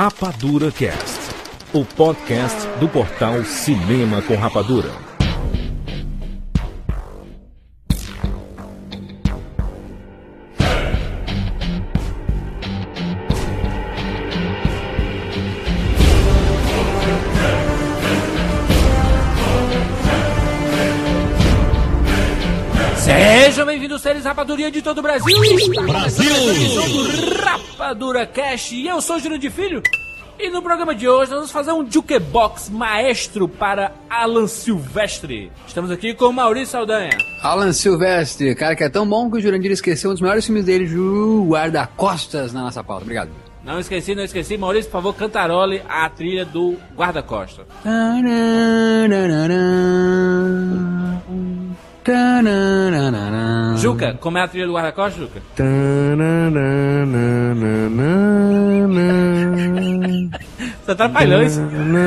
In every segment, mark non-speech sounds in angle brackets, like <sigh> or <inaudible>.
Rapadura Cast, o podcast do portal Cinema com Rapadura. Sejam bem-vindos, seres Rapadurinha de todo o Brasil! Brasil! Rapadura Cash e eu sou Júlio de Filho. E no programa de hoje nós vamos fazer um jukebox maestro para Alan Silvestre. Estamos aqui com Maurício Saldanha. Alan Silvestre, cara que é tão bom que o Jurandir esqueceu um dos melhores filmes dele, Ju Guarda-Costas, na nossa pauta. Obrigado. Não esqueci, não esqueci. Maurício, por favor, cantarole a trilha do Guarda-Costa. Juca, como é a trilha do Guarda-Costa, Juca? Você atrapalhou isso.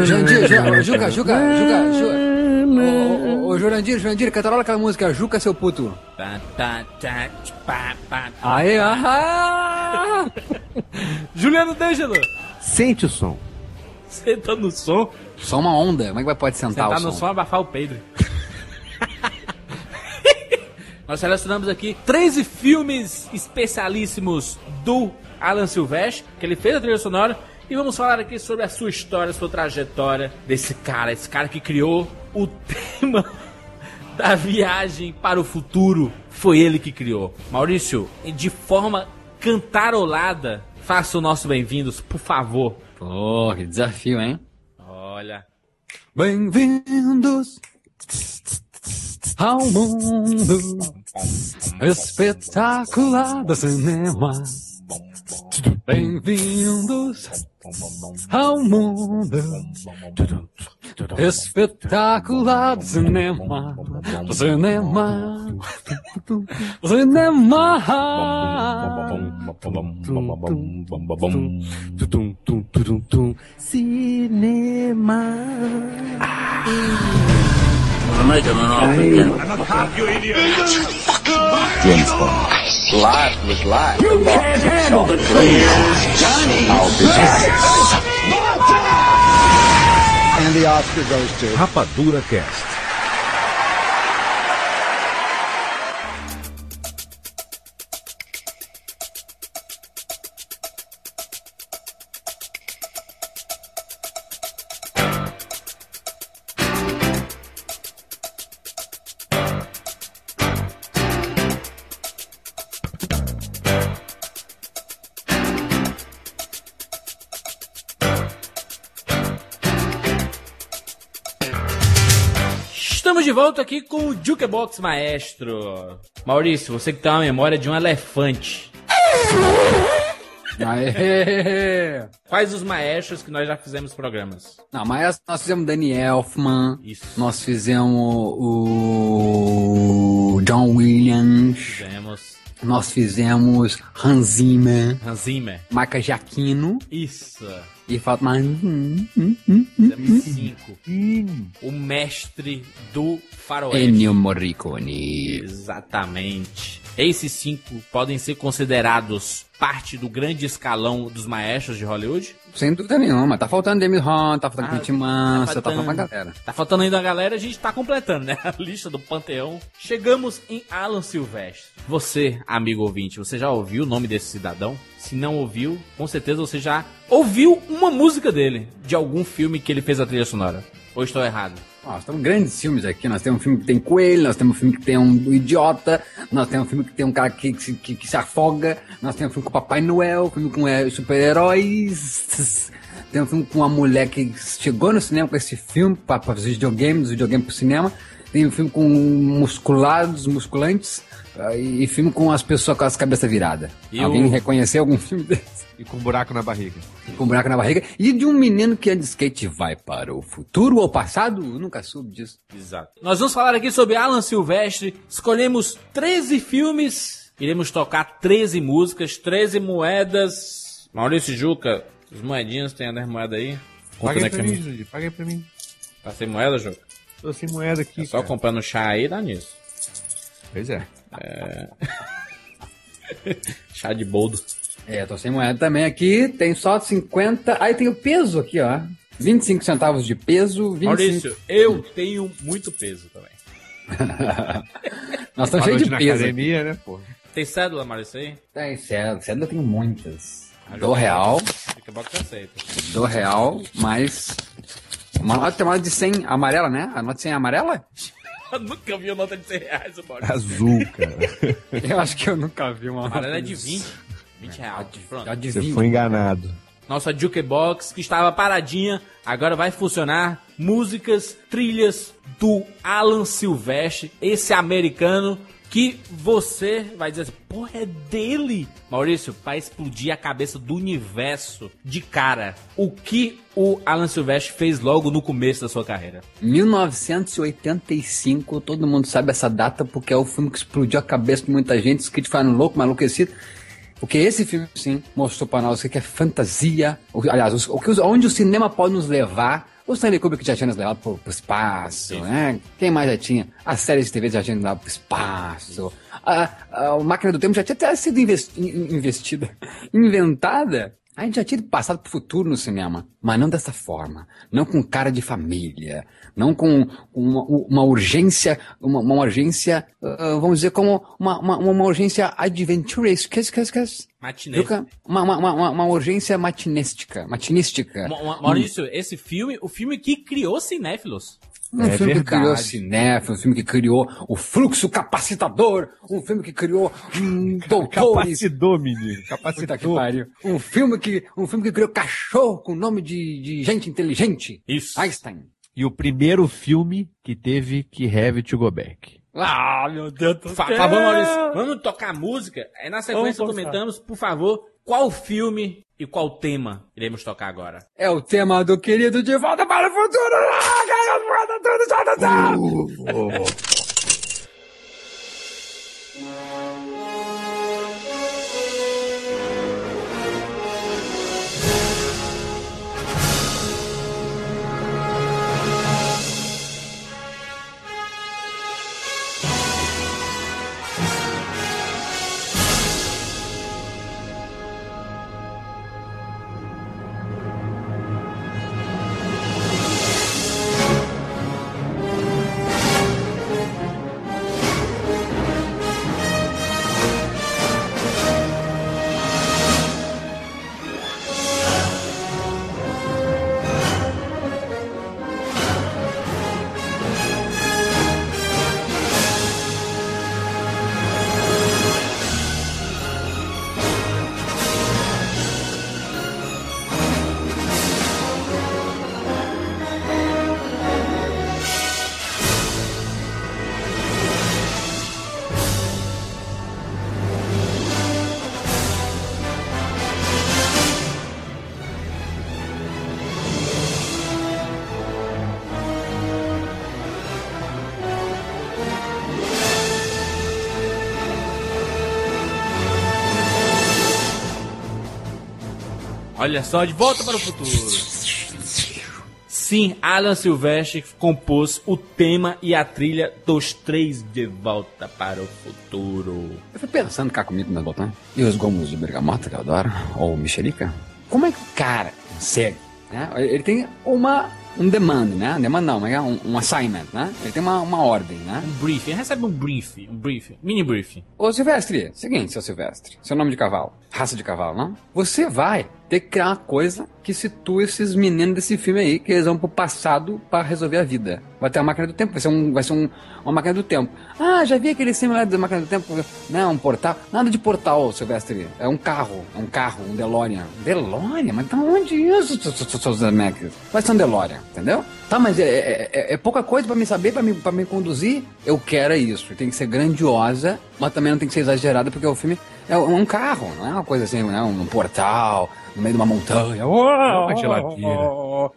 Jurandir, Ju- Juca, Juca, Juca, Juca. Ô, ô, ô, Jurandir, Jurandir, cantarola aquela música, Juca, seu puto. Tá, tá, tá. Aê, ahá! <laughs> Juliano D'Angelo, Sente o som. tá no som? Só uma onda, como é que vai pode Você sentar tá o no som? som abafar o Pedro. <laughs> Nós selecionamos aqui 13 filmes especialíssimos do Alan Silvestre, que ele fez a trilha sonora, e vamos falar aqui sobre a sua história, sua trajetória desse cara, esse cara que criou o tema <laughs> da viagem para o futuro. Foi ele que criou. Maurício, de forma cantarolada, faça o nosso bem-vindos, por favor. Pô, que desafio, hein? Olha. Bem-vindos ao mundo espetacular do cinema. Bem-vindos ao mundo espetacular do cinema. Do cinema. Do cinema. Cinema. Rapadura Cast. Estamos de volta aqui com o Jukebox Maestro. Maurício, você que tem uma memória de um elefante. <laughs> Aê! Quais os maestros que nós já fizemos programas? Não, mas nós fizemos Danny Elfman, Isso. nós fizemos o John Williams, Fizemos nós fizemos Hans Zimmer, Hans Zimmer. Maca Jaquino Isso. E falta mais. hum, Fizemos cinco. O mestre do faroeste. Ennio Morricone. Exatamente. Esses cinco podem ser considerados parte do grande escalão dos maestros de Hollywood? Sem dúvida nenhuma. Tá faltando Demi Hunt, tá faltando Ah, Quentin Mansa, tá faltando- faltando uma galera. Tá faltando ainda a galera, a gente tá completando, né? <laughs> A lista do Panteão. Chegamos em Alan Silvestre. Você, amigo ouvinte, você já ouviu o nome desse cidadão? Se não ouviu, com certeza você já ouviu uma música dele, de algum filme que ele fez a trilha sonora. Ou estou errado? Nós temos grandes filmes aqui. Nós temos um filme que tem coelho, nós temos um filme que tem um idiota, nós temos um filme que tem um cara que, que, que- que se afoga, nós temos um filme com Papai Noel, filme com é, super-heróis. Tem um filme com uma mulher que chegou no cinema com esse filme para fazer videogame, dos videogames pro cinema. Tem um filme com musculados, musculantes. E, e filme com as pessoas com as cabeças viradas. E Alguém o- reconheceu algum filme <laughs> desse? E com um buraco na barriga. Com um buraco na barriga. E de um menino que anda de skate vai para o futuro ou passado? Eu nunca soube disso. Exato. Nós vamos falar aqui sobre Alan Silvestre. Escolhemos 13 filmes. Iremos tocar 13 músicas, 13 moedas. Maurício Juca, os moedinhos, tem as moedas aí? Paga é aí que pra é? mim, Judy. Paga aí pra mim. Tá sem moeda, Juca? Tô sem moeda aqui. É só cara. comprando chá aí, dá nisso. Pois é. <laughs> Chá de boldo. É, tô sem moeda também aqui. Tem só 50. Aí tem o peso aqui, ó. 25 centavos de peso. 25... Maurício, eu tenho muito peso também. <laughs> Nós estamos Uma cheios de peso. academia, né, pô? Tem cédula, Maurício, aí? Tem cédula. Cédula eu tenho muitas. Ah, Do real. Do real, mais. Uma nota chamada de 100 amarela, né? A nota de 100 amarela? Eu <laughs> nunca vi uma nota de 100 reais, o Maurício. Azul, cara. <laughs> Eu acho que eu nunca vi uma A nota. é de 20. 20 reais. Pronto. Já de Você 20. foi enganado. Nossa jukebox que estava paradinha, agora vai funcionar. Músicas, trilhas do Alan Silvestre, esse americano que você vai dizer assim, porra, é dele. Maurício, para explodir a cabeça do universo de cara, o que o Alan Silvestre fez logo no começo da sua carreira? 1985, todo mundo sabe essa data porque é o filme que explodiu a cabeça de muita gente, que te faz um louco, maluquecido. Porque esse filme, sim, mostrou pra nós o que é fantasia, aliás, o que, onde o cinema pode nos levar. O Stanley Kubrick já tinha nos levado pro, pro espaço, né? Quem mais já tinha? A série de TV já tinha nos levado pro espaço. A, a, a máquina do tempo já tinha até sido investi- in- investida, <laughs> inventada. A gente já tinha passado pro futuro no cinema, mas não dessa forma. Não com cara de família. Não com uma, uma urgência, uma, uma urgência, ah, vamos dizer, como uma, uma, uma urgência adventuresca. Que, que, que, Matinê. Juca? Uma, uma, uma, uma urgência matinística. Matinística. Ma- Ma- Maurício, esse filme, o filme que criou cinéfilos. Um É filme que verdade. criou cinéfilo, um filme que criou o fluxo capacitador, um filme que criou hum, <laughs> doutores. Capacitou, menino. Que Capacitou. pariu. Um filme que, um filme que criou cachorro com nome de, de gente inteligente. Isso. Einstein. E o primeiro filme que teve que Have to Go Back. Ah, meu Deus do Fa- Por favor, Maurício, vamos tocar música? Aí na sequência Vamos comentamos, por favor, qual filme e qual tema iremos tocar agora. É o tema do querido De Volta para o Futuro. Ah, cara, Olha só, de volta para o futuro. Sim, Alan Silvestre compôs o tema e a trilha dos três de volta para o futuro. Eu fui pensando cá comigo nas botões. E os gomos de bergamota que eu adoro, ou mexerica. Como é que o cara consegue, né? Ele tem uma, um demand, né? Demand não, mas é um, um assignment, né? Ele tem uma, uma ordem, né? Um briefing, recebe um briefing, um briefing, mini briefing. Ô Silvestre, seguinte, seu Silvestre, seu nome de cavalo, raça de cavalo, não? Você vai ter que criar uma coisa que situa esses meninos desse filme aí, que eles vão pro passado pra resolver a vida. Vai ter uma máquina do tempo, vai ser, um, vai ser um, uma máquina do tempo. Ah, já vi aquele lá da máquina do tempo? Não, um portal. Nada de portal, Silvestre. É um carro, é um carro, um DeLorean. DeLorean? Mas da onde isso, seus- Zemeckis? Vai ser um DeLorean, entendeu? Tá, mas é, é- é- é pouca coisa pra me saber, pra me, pra me conduzir. Eu quero é isso. Tem que ser grandiosa, mas também não tem que ser exagerada, porque o filme é um carro, não é uma coisa assim, né? Um portal, no meio de uma montanha. uma geladeira.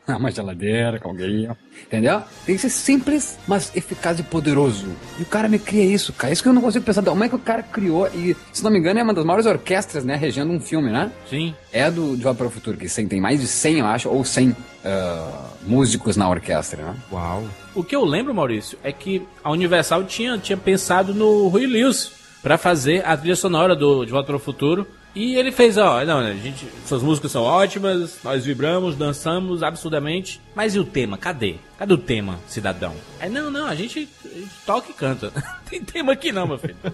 uma geladeira com alguém. Entendeu? Tem que ser simples, mas eficaz e poderoso. E o cara me cria isso, cara. Isso que eu não consigo pensar. Como é que o cara criou? E, se não me engano, é uma das maiores orquestras, né? Regendo um filme, né? Sim. É do De para o Futuro, que tem mais de 100, eu acho, ou 100 ah, músicos na orquestra, né? Uau. O que eu lembro, Maurício, é que a Universal tinha, tinha pensado no Rui Lewis pra fazer a trilha sonora do De Volta para o Futuro. E ele fez, ó, não, né, gente, suas músicas são ótimas, nós vibramos, dançamos absurdamente, mas e o tema? Cadê? Cadê o tema, cidadão? É, não, não, a gente, a gente toca e canta. <laughs> Tem tema aqui não, meu filho. <laughs>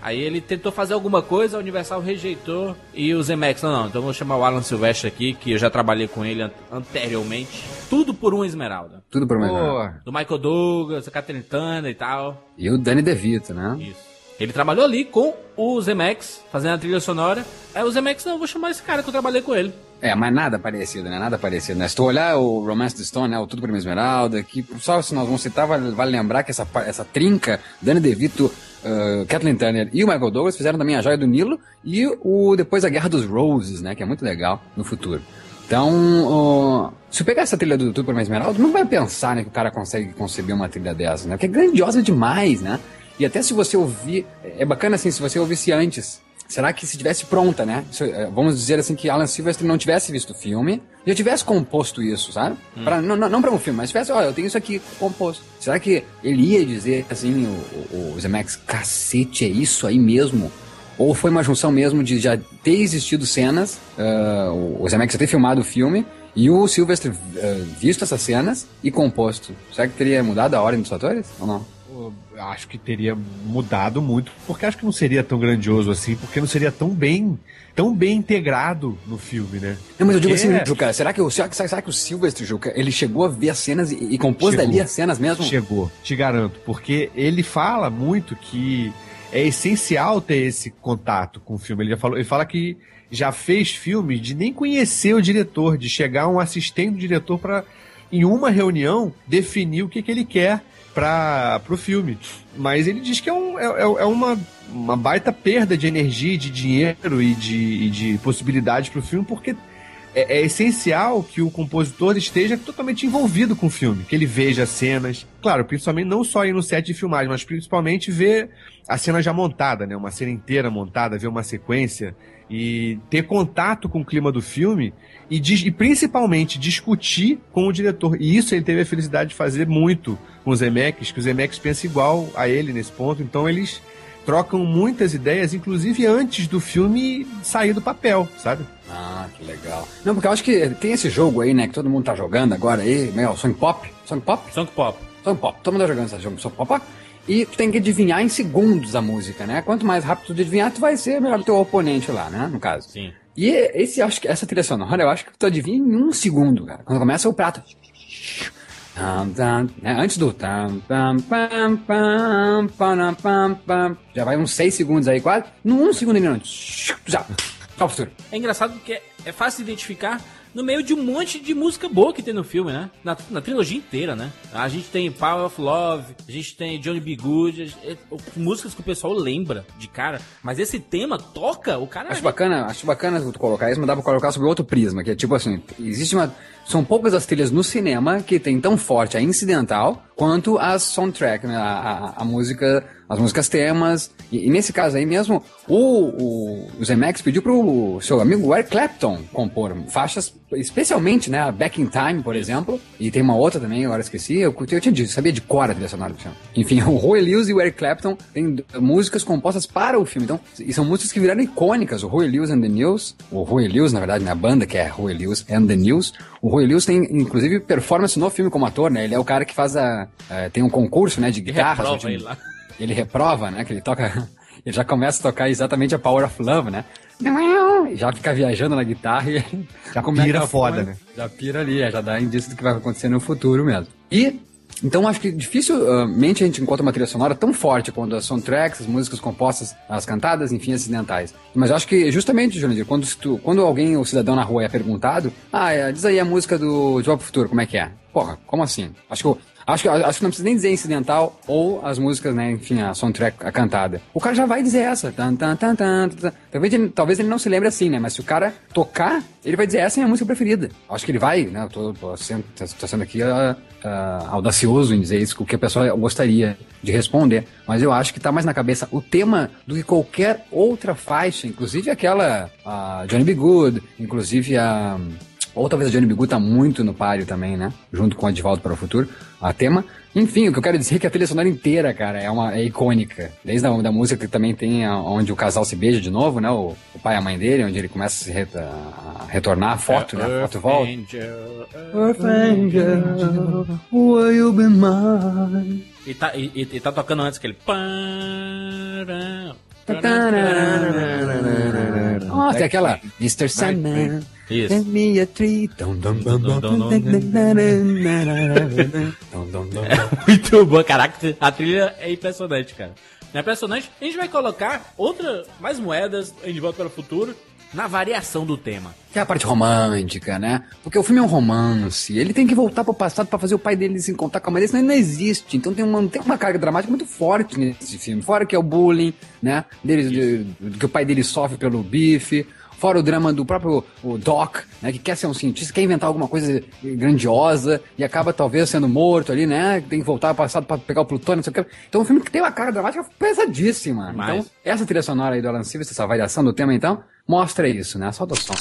Aí ele tentou fazer alguma coisa, a Universal rejeitou e o Zemex, não, não, então vou chamar o Alan Silvestre aqui, que eu já trabalhei com ele an anteriormente. Tudo por uma esmeralda. Tudo por uma Pô, Do Michael Douglas, a Catherine Turner e tal. E o Danny DeVito, né? Isso. Ele trabalhou ali com o Zemex, fazendo a trilha sonora. Aí o Zemex, não, vou chamar esse cara que eu trabalhei com ele. É, mas nada parecido, né? Nada parecido, né? Se tu olhar o Romance the Stone, né? O Tudo por uma Esmeralda, que só se nós vamos citar, vale, vale lembrar que essa, essa trinca, Danny DeVito, uh, Kathleen Turner e o Michael Douglas fizeram também a Joia do Nilo e o depois a Guerra dos Roses, né? Que é muito legal no futuro. Então, ó, se eu pegar essa trilha do Tudo por uma Esmeralda, não vai pensar né, que o cara consegue conceber uma trilha dessa, né? Porque é grandiosa demais, né? E até se você ouvir, é bacana assim, se você ouvisse antes. Será que se tivesse pronta, né? Eh, vamos dizer assim que Alan Silvestre não tivesse visto o filme, já tivesse composto isso, sabe? Pra, não, não, não pra um filme, mas tivesse, olha, eu tenho isso aqui composto. Será que ele ia dizer assim, o, o, o Zemeckis, cacete, é isso aí mesmo? Ou foi uma junção mesmo de já ter existido cenas, ah, o Zemeckis já ter filmado o filme, e o Silvestre ah, visto essas cenas e composto. Será que teria mudado a ordem dos fatores? Ou não? Acho que teria mudado muito, porque acho que não seria tão grandioso assim, porque não seria tão bem, tão bem integrado no filme, né? Não, mas eu digo Porque assim, Juca, será que, o, será, será que o Silvestre, Juca, ele chegou a ver as cenas e, e compôs Chegou. dali as cenas mesmo? Chegou, te garanto, porque ele fala muito que é essencial ter esse contato com o filme. Ele já falou, ele fala que já fez filmes de nem conhecer o diretor, de chegar um assistente do diretor para em uma reunião definir o que, que ele quer para o filme. Mas ele diz que é, um, é, é- é uma, uma baita perda de energia, de dinheiro e de, e de possibilidades para o filme, porque é, é essencial que o compositor esteja totalmente envolvido com o filme, que ele veja as cenas. Claro, principalmente não só ir no set de filmagem, mas principalmente ver a cena já montada, né? Uma cena inteira montada, ver uma sequência e ter contato com o clima do filme e, e principalmente discutir com o diretor. E isso ele teve a felicidade de fazer muito com os Zemeckis, que os Zemeckis pensam igual a ele nesse ponto, então eles trocam muitas ideias, inclusive antes do filme sair do papel, sabe? Ah, que legal. Não, porque eu acho que tem esse jogo aí, né, que todo mundo tá jogando agora aí, meu, Song Pop, Song Pop, Song Pop. Song Pop, todo mundo tá jogando esse jogo, Song Pop, e tu tem que adivinhar em segundos a música, né? Quanto mais rápido tu adivinhar, tu vai ser melhor do teu oponente lá, né, no caso. Sim. E esse, acho que essa trilha sonora, eu acho que tu adivinha em um segundo, cara. Quando começa o prato. Né? Antes do. Já vai uns seis segundos aí, quase. Num um segundo não. Já. Só o futuro. É engraçado porque é fácil de identificar no meio de um monte de música boa que tem no filme, né? Na, na trilogia inteira, né? A gente tem Power of Love, a gente tem Johnny B. Good, a é, músicas que o pessoal lembra de cara, mas esse tema toca, o cara. Acho bacana, acho bacana tu colocar isso, mas dá pra colocar sobre outro prisma, que é tipo assim, existe uma. São poucas as trilhas no cinema que tem tão forte a incidental quanto as soundtrack, né? A, a, a música, as músicas temas. E, e nesse caso aí mesmo, o, o, o Zemeckis pediu pro seu amigo Eric Clapton compor faixas, especialmente, né? a Back in Time, por exemplo. E tem uma outra também, agora esqueci. Eu, eu tinha dito, sabia de cor a trilha sonora do filme. Enfim, <laughs> o Roy Lewis e o Eric Clapton têm músicas compostas para o filme. Então, e são músicas que viraram icônicas. O Roy Lewis and the News, o Roy Lewis, na verdade, na banda que é Roy Lewis and the News. O Roy Lewis tem, inclusive, performance no filme como ator, né? Ele é o cara que faz a. eh, tem um concurso, né, de Ele guitarra. reprova ele reprova, né? Que ele toca. <laughs> Ele já começa a tocar exatamente a Power of Love, né? Já fica viajando na guitarra e. <laughs> Já pira foda, né? Já pira ali, é, já dá indício do que vai acontecer no futuro mesmo. E. Então acho que dificilmente a gente encontra uma trilha sonora tão forte quanto as soundtracks, as músicas compostas, as cantadas, enfim, acidentais. Mas eu acho que justamente, Jurandir, quando, tu- quando alguém, o cidadão na rua é perguntado, ah, é, diz aí a música do De Volta pro Futuro, como é que é? Porra, como assim? Acho que Acho que, acho que não precisa nem dizer incidental ou as músicas, né? Enfim, a soundtrack, a cantada. O cara já vai dizer essa. Tan, tan, tan, tan, tan. Talvez, ele, talvez ele não se lembre assim, né? Mas se o cara tocar, ele vai dizer essa é a minha música preferida. Acho que ele vai, né? Tô, tô sendo, tô sendo aqui ah, ah, audacioso em dizer isso, o que a pessoa gostaria de responder. Mas eu acho que tá mais na cabeça o tema do que qualquer outra faixa, inclusive aquela ah, Johnny B. Good, inclusive a. Ou talvez a Johnny Bigu tá muito no páreo também, né? Junto com a De Volta para o Futuro, a tema. Enfim, o que eu quero dizer é que a trilha sonora inteira, cara, é, uma, é icônica. Desde a da música que também tem a, onde o casal se beija de novo, né? O, o pai e a mãe dele, onde ele começa a, se re, a retornar a foto, é, né? A foto volta. Angel, Earth Angel, will you be mine? E tá, e, e tá tocando antes aquele... Nossa, tem aquela Mr. Sandman. Isso. Send me a tree. Muito bom, caraca. A trilha é impressionante, cara. É impressionante. A gente vai colocar outra, mais moedas em De Volta para o Futuro na variação do tema. Que é a parte romântica, né? Porque o filme é um romance. Ele tem que voltar pro passado para fazer o pai dele se encontrar com a mãe dele, senão ele não existe. Então tem uma, tem uma carga dramática muito forte nesse filme. Fora que é o bullying, né? Dele, de, que o pai dele sofre pelo bife. Fora o drama do próprio Doc, né? Que quer ser um cientista, quer inventar alguma coisa grandiosa e acaba talvez sendo morto ali, né? Tem que voltar ao passado para pegar o plutônio, não sei o que. Então é um filme que tem uma carga dramática pesadíssima. Mas... Então, essa trilha sonora aí do Alan Silvestre, essa variação do tema, então, mostra isso, né? Solta o som.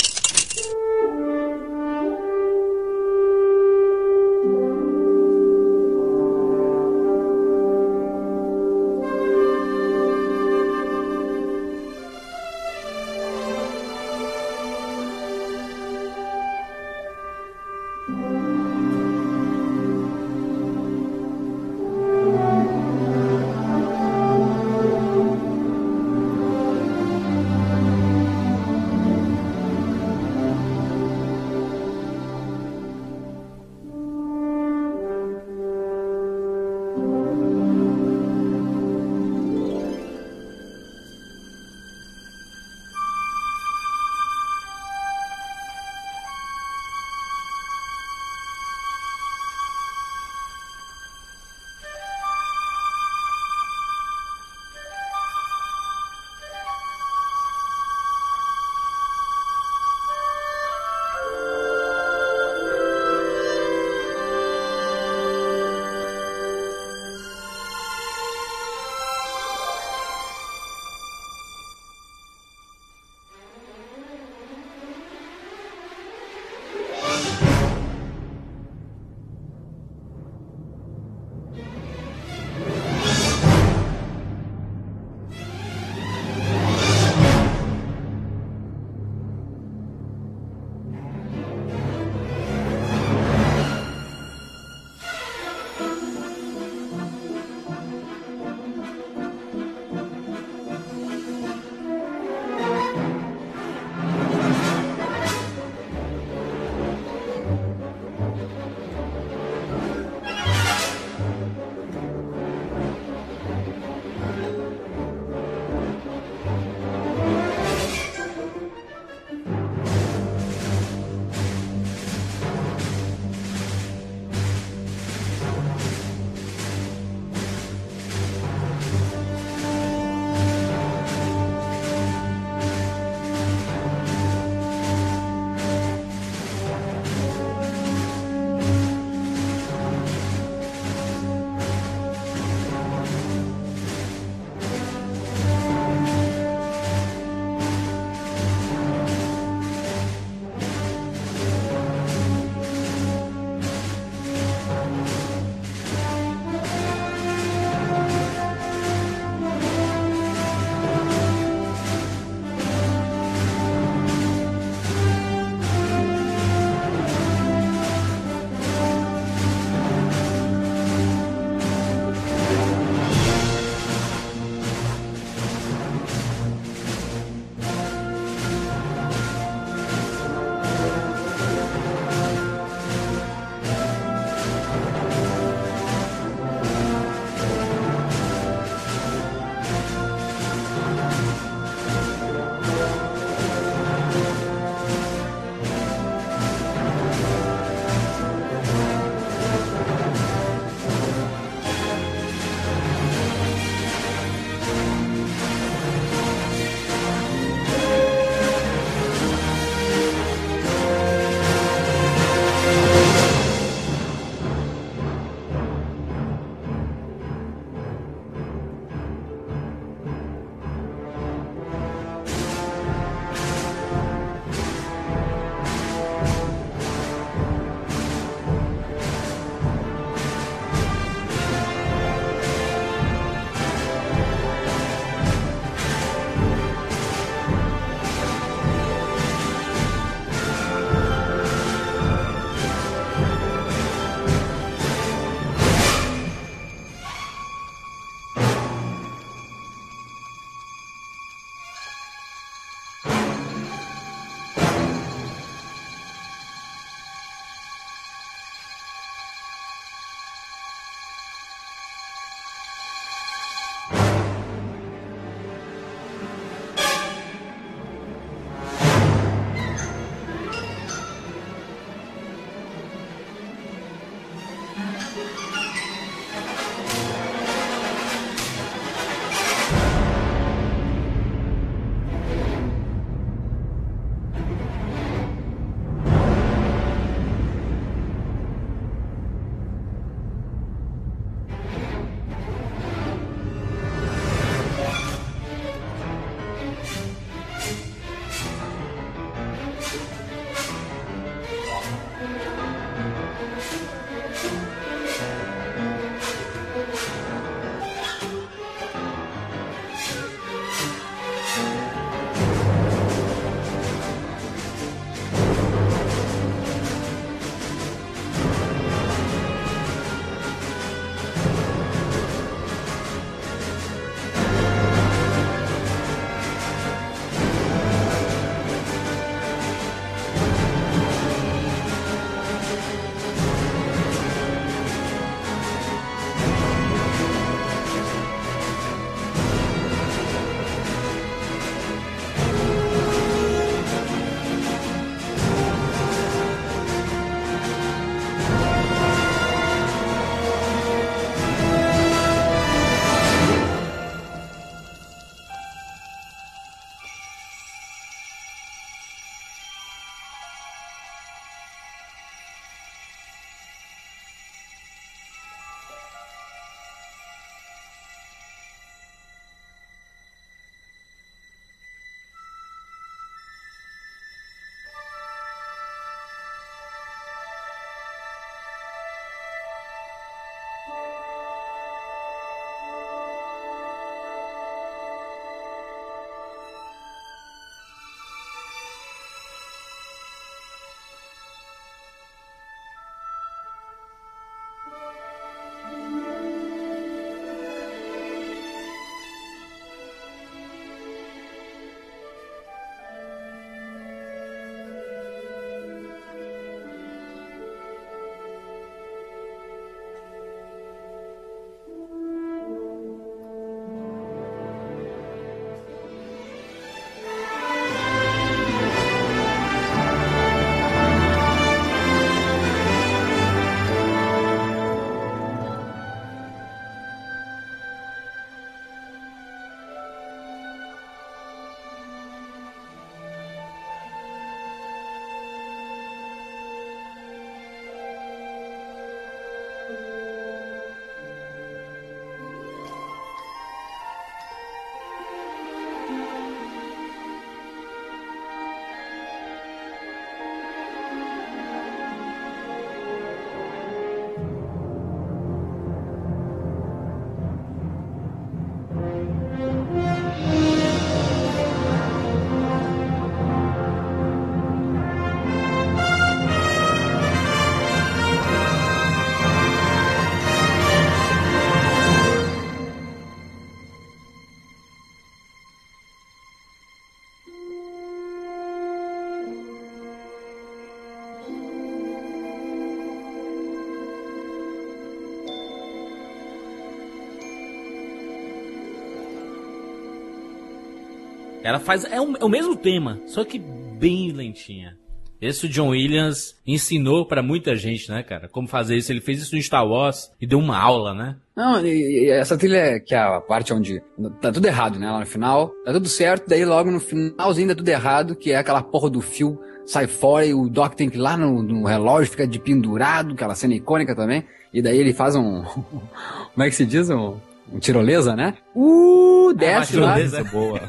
Ela faz. É, um, é o mesmo tema, só que bem lentinha. Esse o John Williams ensinou pra muita gente, né, cara? Como fazer isso. Ele fez isso no Star Wars e deu uma aula, né? Não, e, e essa trilha que é a parte onde tá tudo errado, né? Lá no final, tá tudo certo, daí logo no finalzinho dá tudo errado, que é aquela porra do fio sai fora e o Doc tem que ir lá no, no relógio, fica de pendurado, aquela cena icônica também. E daí ele faz um. <laughs> Como é que se diz? Um tirolesa, né? Uh, desce lá. Tirolesa <laughs> boa.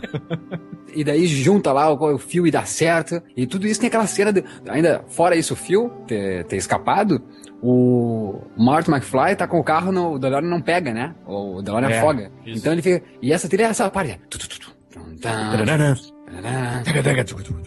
E daí junta lá o, o fio e dá certo. E tudo isso tem aquela cena. De, ainda, fora isso, o fio ter, ter escapado, o Martin McFly tá com o carro, no, o DeLorean não pega, né? O DeLorean É, afoga. isso. Então ele fica. E essa trilha é essa parte. Tu, tu, tu,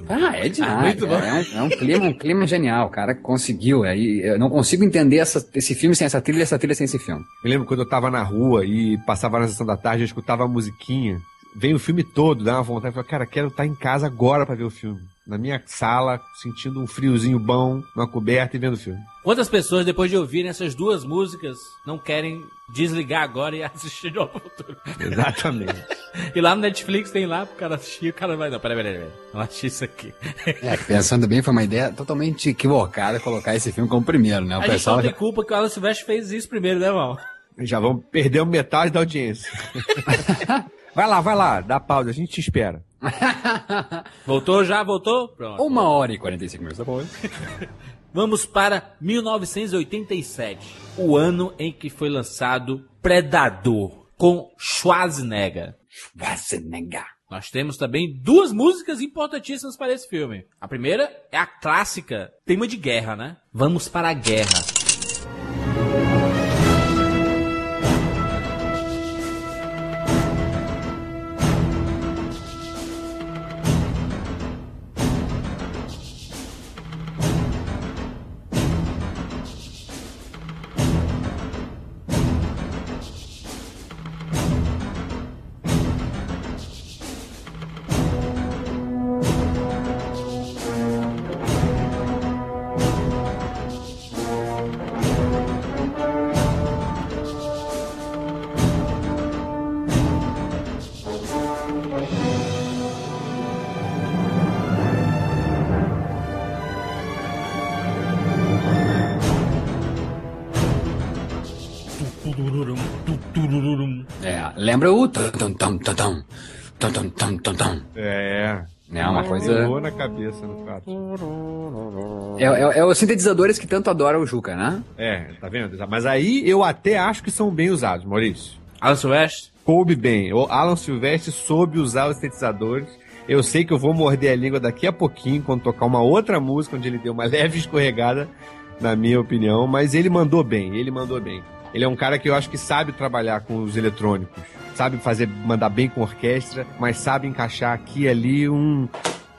Ah, é demais. muito bom. É, um, é um clima, um clima genial. O cara conseguiu. Aí eu não consigo entender essa- esse filme sem essa trilha e essa trilha sem esse filme. Eu lembro quando eu tava na rua e passava na sessão da tarde, eu escutava a musiquinha. Vem o filme todo, dá uma vontade. Eu falei, cara, quero estar em casa agora pra ver o filme. Na minha sala, sentindo um friozinho bom, numa coberta e vendo o filme. Quantas pessoas, depois de ouvirem essas duas músicas, não querem desligar agora e <laughs> assistir de ao futuro? Exatamente. <laughs> E lá no Netflix tem lá pro cara assistir, o cara vai, não, peraí, peraí, peraí. Não assisti isso aqui. É, pensando bem, foi uma ideia totalmente equivocada colocar esse filme como primeiro, né? O a gente pessoal não tem já... culpa que o Alan Silvestre fez isso primeiro, né, Val? Já vamos perder metade da audiência. <laughs> vai lá, vai lá, dá pausa, a gente te espera. <laughs> Voltou já? Voltou? Pronto. Uma hora e 45 minutos depois. <laughs> Vamos para 1987, o ano em que foi lançado Predador, com Schwarzenegger. Schwarzenegger. Nós temos também duas músicas importantíssimas para esse filme. A primeira é a clássica tema de guerra, né? Vamos para a guerra. É, lembra o... tum, tum, tum, tum, tum. Tum, tum, tum, tum, tum. É. É uma coisa... Pegou na cabeça, no. É, é, é os sintetizadores que tanto adora o Juca, né? É, tá vendo? Mas aí eu até acho que são bem usados, Maurício. Alan Silvestre? Coube bem. O Alan Silvestre soube usar os sintetizadores. Eu sei que eu vou morder a língua daqui a pouquinho, quando tocar uma outra música, onde ele deu uma <laughs> leve escorregada, na minha opinião, mas ele mandou bem, ele mandou bem. Ele é um cara que eu acho que sabe trabalhar com os eletrônicos, sabe fazer, mandar bem com orquestra, mas sabe encaixar aqui e ali um,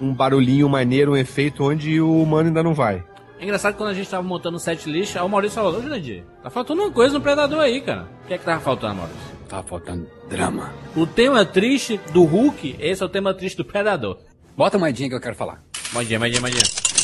um barulhinho maneiro, um efeito onde o humano ainda não vai. É engraçado que quando a gente tava montando o set list, o Maurício falou, ô Jurandir, tá faltando uma coisa no Predador aí, cara. O que é que tava faltando, Maurício? Tava faltando drama. O tema triste do Hulk, esse é o tema triste do Predador. Bota uma moedinha que eu quero falar. Bom dia, bom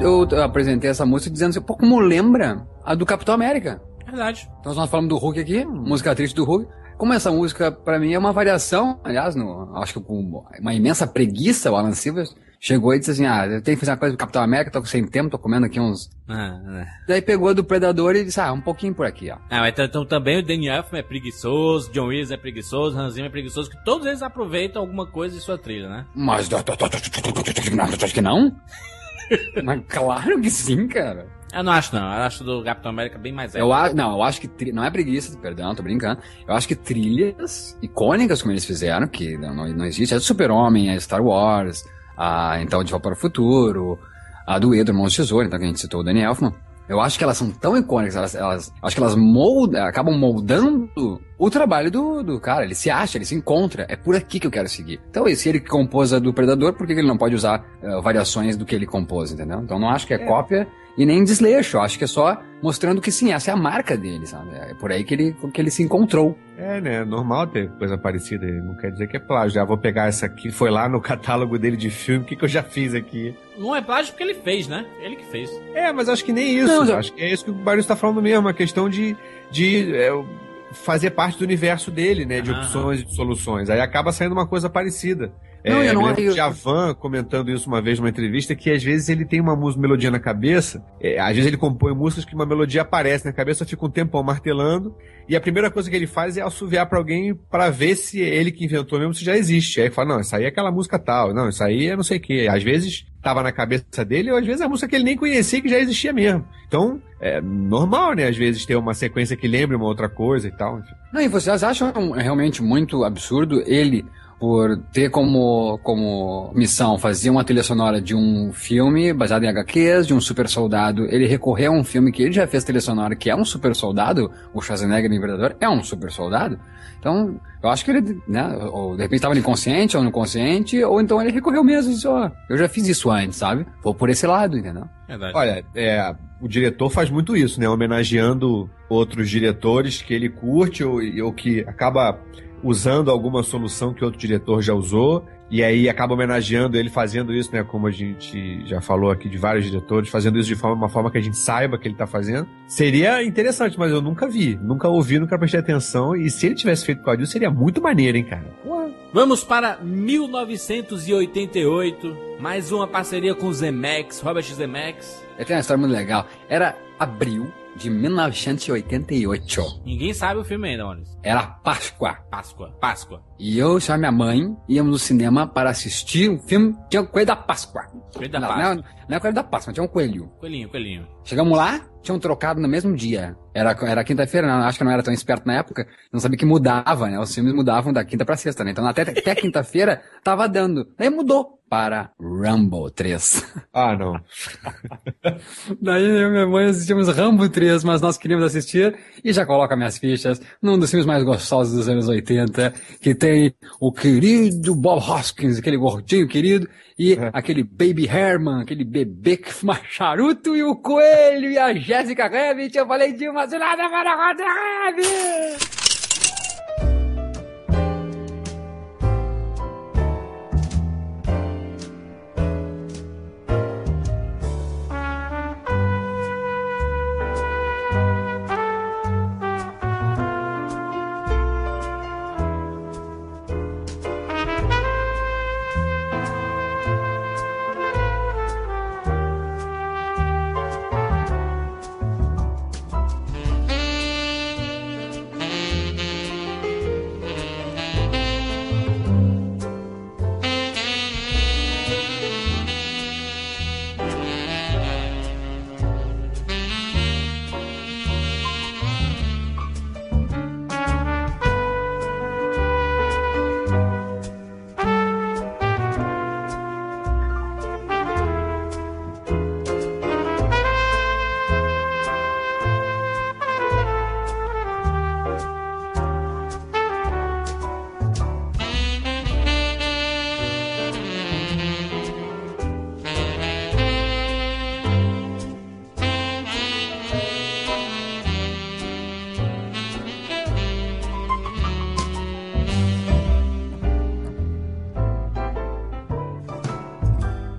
Eu, eu apresentei essa música dizendo assim, pô, como lembra a do Capitão América. Verdade. Então nós falamos do Hulk aqui, música triste do Hulk. como essa música, pra mim, é uma variação, aliás, no, acho que com uma imensa preguiça, o Alan Silvers chegou e disse assim, ah, eu tenho que fazer uma coisa do Capitão América, tô sem tempo, tô comendo aqui uns... Ah, é. Daí pegou do Predador e disse, ah, um pouquinho por aqui, ó. Ah, mas então, então também o Danny Elfman é preguiçoso, John Williams é preguiçoso, Hans Zimmer é preguiçoso, que todos eles aproveitam alguma coisa de sua trilha, né? Mas... Acho que não? <laughs> Mas claro que sim, cara. Eu não acho, não. Eu acho do Capitão América bem mais Eu acho, não, eu acho que tri- não é preguiça, perdão, tô brincando. Eu acho que trilhas icônicas como eles fizeram, que não, não, existe, é do Super-Homem, é Star Wars, a então de Volta para o Futuro, a do Mãos de Tesouro, então que a gente citou o Danny Elfman. Eu acho que elas são tão icônicas, elas, elas acho que elas moldam, acabam moldando o trabalho do, do cara. Ele se acha, ele se encontra. É por aqui que eu quero seguir. Então, se ele compôs a do Predador, por que ele não pode usar eh, variações do que ele compôs, entendeu? Então, não acho que é, cópia e nem desleixo. Acho que é só mostrando que sim, essa é a marca dele, sabe? É por aí que ele, que ele se encontrou. É, né? Normal ter coisa parecida. Não quer dizer que é plágio. Já vou pegar essa aqui, foi lá no <laughs> catálogo dele de filme, o que, que eu já fiz aqui? Não é plágio porque ele fez, né? Ele que fez. É, mas acho que nem isso. Não, Acho que é isso que o Barulho está falando mesmo, a questão de, de é, fazer parte do universo dele, né? De Aham. opções e de soluções. Aí acaba saindo uma coisa parecida. Não, é, eu não- eu- Javan comentando isso uma vez numa entrevista, que às vezes ele tem uma música, melodia na cabeça, é, às vezes ele compõe músicas que uma melodia aparece na cabeça, fica um tempão martelando, e a primeira coisa que ele faz é assoviar pra alguém pra ver se ele que inventou mesmo se já existe. Aí ele fala, não, isso aí é aquela música tal, não, isso aí é não sei o quê. Às vezes tava na cabeça dele, ou às vezes é a música que ele nem conhecia que já existia mesmo. Então, é normal, né, às vezes ter uma sequência que lembre uma outra coisa e tal, enfim. Não, e vocês acham realmente muito absurdo ele, por ter como, como missão fazer uma trilha sonora de um filme baseado em HQs, de um super soldado, ele recorrer a um filme que ele já fez trilha sonora, que é um super soldado, o Schwarzenegger no Imperador é um super soldado. Então, eu acho que ele, né, ou de repente estava inconsciente ou no consciente, ou então ele recorreu mesmo e disse, ó, eu já fiz isso antes, sabe? Vou por esse lado, entendeu? Verdade. Olha, é, o diretor faz muito isso, né? Homenageando outros diretores que ele curte ou, ou que acaba usando alguma solução que outro diretor já usou. E aí acaba homenageando ele fazendo isso, né? Como a gente já falou aqui de vários diretores, fazendo isso de forma, uma forma que a gente saiba que ele tá fazendo. Seria interessante, mas eu nunca vi, nunca ouvi, nunca prestei atenção. E se ele tivesse feito com a disso, seria muito maneiro, hein, cara? Porra. Vamos para 1988. Mais uma parceria com o Zemex, Robert Zemex. Eu tenho uma história muito legal. Era abril de 1988. Ninguém sabe o filme ainda, Maurício. Era Páscoa. Páscoa, Páscoa. E eu e a minha mãe íamos no cinema para assistir um filme que o Coelho da Páscoa. Coelho da não, Páscoa. Não, não é o Coelho da Páscoa, tinha um coelho. Coelhinho, coelhinho. Chegamos lá, tinham trocado no mesmo dia. Era, era quinta-feira, não, acho que eu não era tão esperto na época, não sabia que mudava, né? Os filmes mudavam da quinta pra sexta, né? Então até, até quinta-feira tava dando. Daí mudou para Rumble 3. Ah, não. <laughs> Daí eu e minha mãe assistimos Rambo 3, mas nós queríamos assistir e já coloca minhas fichas num dos filmes mais gostosos dos anos 80, que tem o querido Bob Hoskins, aquele gordinho querido, e É. aquele Baby Herman, aquele bebê que fuma charuto, e o coelho, e a Jessica Rabbit. Eu falei de uma cilada para a Rabbit!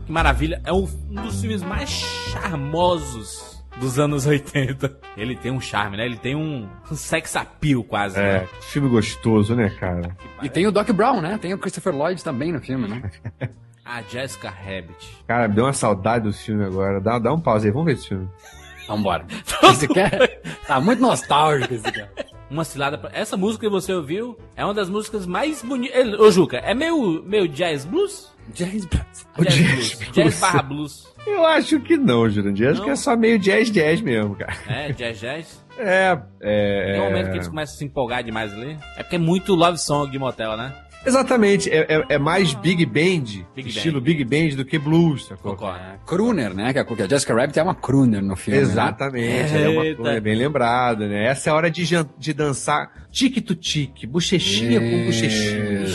Que maravilha. É um, dos filmes mais charmosos dos anos 80. Ele tem um charme, né? Ele tem um, um sex appeal quase. É, né? filme gostoso, né, cara? E tem o Doc Brown, né? Tem o Christopher Lloyd também no filme, né? <laughs> A Jessica Rabbit. Cara, me deu uma saudade do filme agora. Dá, dá um pause aí, vamos ver esse filme. Vambora. <laughs> Esse quer... Tá muito nostálgico esse cara. Uma cilada pra... Essa música que você ouviu é uma das músicas mais bonitas. Ô, Juca, é meio, meio jazz blues? Jazz. O Jazz, jazz blues. blues. Jazz barra blues. Eu acho que não, Jurandir. Acho Não? que é só meio jazz jazz mesmo, cara. É, jazz jazz. É, é. Tem um momento é. que eles começam a se empolgar demais ali. É porque é muito love song de motel, né? Exatamente, é, é, é mais Big Band, Big estilo Band. Big Band do que blues, sacou? Concordo. Crooner, né? Que a, Jessica Rabbit é uma crooner no filme. Né? Exatamente, é uma coisa bem lembrada, né? Essa é a hora de, de dançar tique to tique, bochechinha com bochechinha.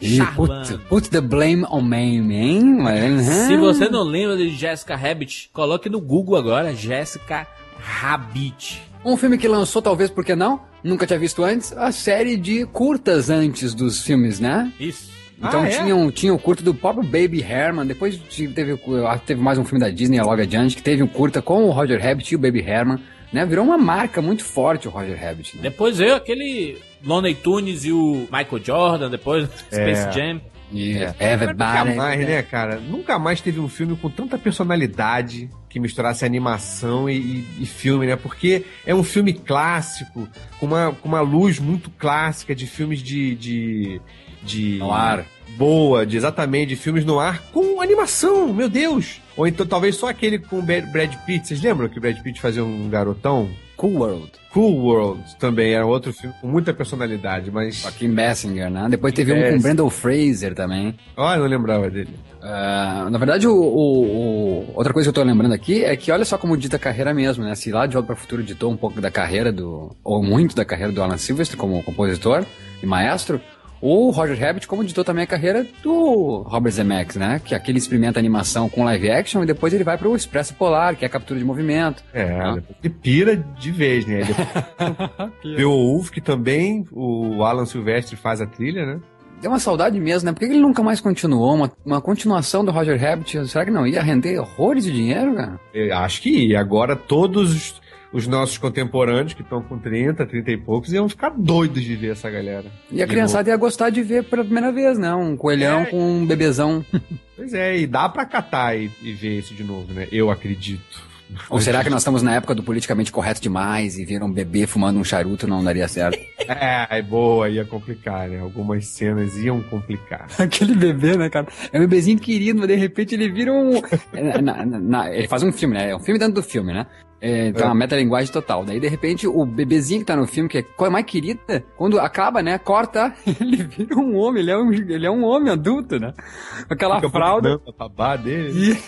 E put, put the blame on me, hein? <laughs> Se você não lembra de Jessica Rabbit, coloque no Google agora, Jessica Rabbit. Um filme que lançou, talvez, por que não? Nunca tinha visto antes, a série de curtas antes dos filmes, né? Isso. Então Ah, é? tinha, um, tinha o curta do próprio Baby Herman, depois teve, ah, teve mais um filme da Disney logo adiante, que teve um curta com o Roger Rabbit e o Baby Herman, né? Virou uma marca muito forte o Roger Rabbit, né? Depois veio aquele Looney Tunes e o Michael Jordan, depois <laughs> Space Jam. E Nunca Everybody. mais, né, cara? Nunca mais teve um filme com tanta personalidade que misturasse animação e, e- e filme, né? Porque é um filme clássico, com uma, com uma luz muito clássica de filmes de. de, de No ar. Boa, de exatamente, de filmes no ar com animação, meu Deus! Ou então talvez só aquele com o Brad Pitt. Vocês lembram que o Brad Pitt fazia um garotão? Cool World. Cool World também era outro filme com muita personalidade, mas. Kim Basinger, né? Depois teve um com. Brandon Fraser também. Olha, eu não lembrava dele. Ah, na verdade, o, o- o- outra coisa que eu tô lembrando aqui é que olha só como dita a carreira mesmo, né? Se lá de Volta para o Futuro ditou um pouco da carreira do. ou muito da carreira do Alan Silvestre como compositor e maestro, o Roger Rabbit como ditou também a carreira do Robert Zemeckis, né? Que aquele experimenta animação com live action e depois ele vai pro Expresso Polar, que é a captura de movimento. É, depois ele pira de vez, né? Depois- <laughs> Beowulf, que também o Alan Silvestre faz a trilha, né? Deu uma saudade mesmo, né? Por que que ele nunca mais continuou? Uma, uma continuação do Roger Rabbit, será que não ia render horrores de dinheiro, cara? Eu acho que ia. Agora todos os, os nossos contemporâneos que estão com 30, 30 e poucos iam ficar doidos de ver essa galera. E a criançada ia gostar de ver pela primeira vez, né? Um coelhão É. com um bebezão. <laughs> Pois é, e dá pra catar e, e ver esse de novo, né? Eu acredito. Ou será que nós estamos na época do politicamente correto demais e viram um bebê fumando um charuto não daria certo? <laughs> É, é boa, ia complicar, né? Algumas cenas iam complicar. <laughs> Aquele bebê, né, cara? É um bebezinho querido, mas de repente ele vira um. É, na- na- na- ele faz um filme, né? É um filme dentro do filme, né? É, então, É. uma metalinguagem total. Daí, de repente, o bebezinho que tá no filme, que é mais querida, quando acaba, né? Corta, <laughs> ele vira um homem, ele é um, ele é um homem adulto, né? Aquela Fica fralda. babá dele. E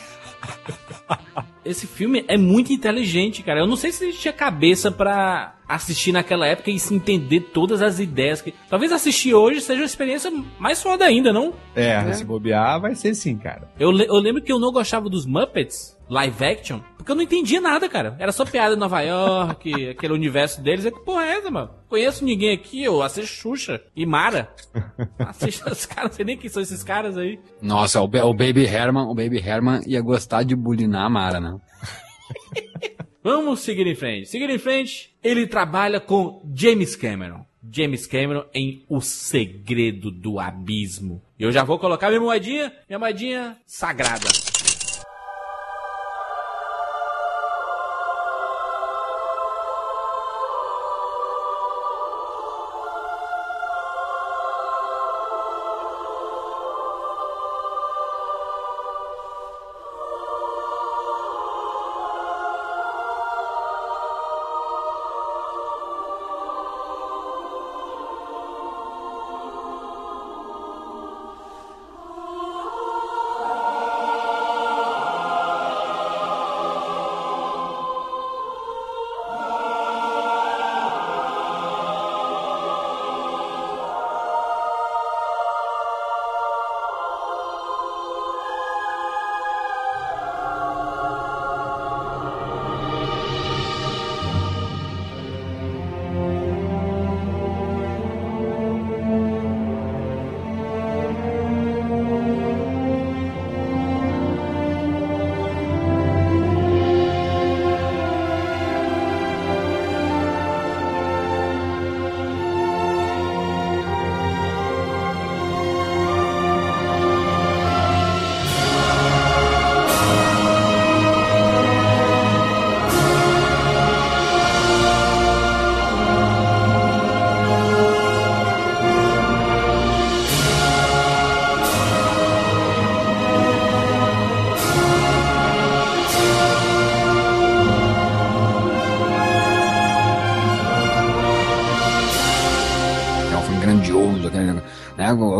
Esse filme é muito inteligente, cara. Eu não sei se ele tinha cabeça pra assistir naquela época e se entender todas as ideias. que Talvez assistir hoje seja uma experiência mais foda ainda, não? É, se bobear, vai ser sim, cara. Eu, eu lembro que eu não gostava dos Muppets live action, porque eu não entendia nada, cara. Era só piada em Nova York, <laughs> aquele universo deles. É que porra é essa, mano? Conheço ninguém aqui, eu assisto Xuxa e Mara. <laughs> Assisto os caras, não sei nem quem são esses caras aí. Nossa, o, o Baby Herman, o Baby Herman ia gostar de bulinar a Mara, né? <laughs> Vamos seguir em frente. Seguir em frente, ele trabalha com James Cameron. James Cameron em O Segredo do Abismo. E eu já vou colocar minha moedinha, minha moedinha sagrada.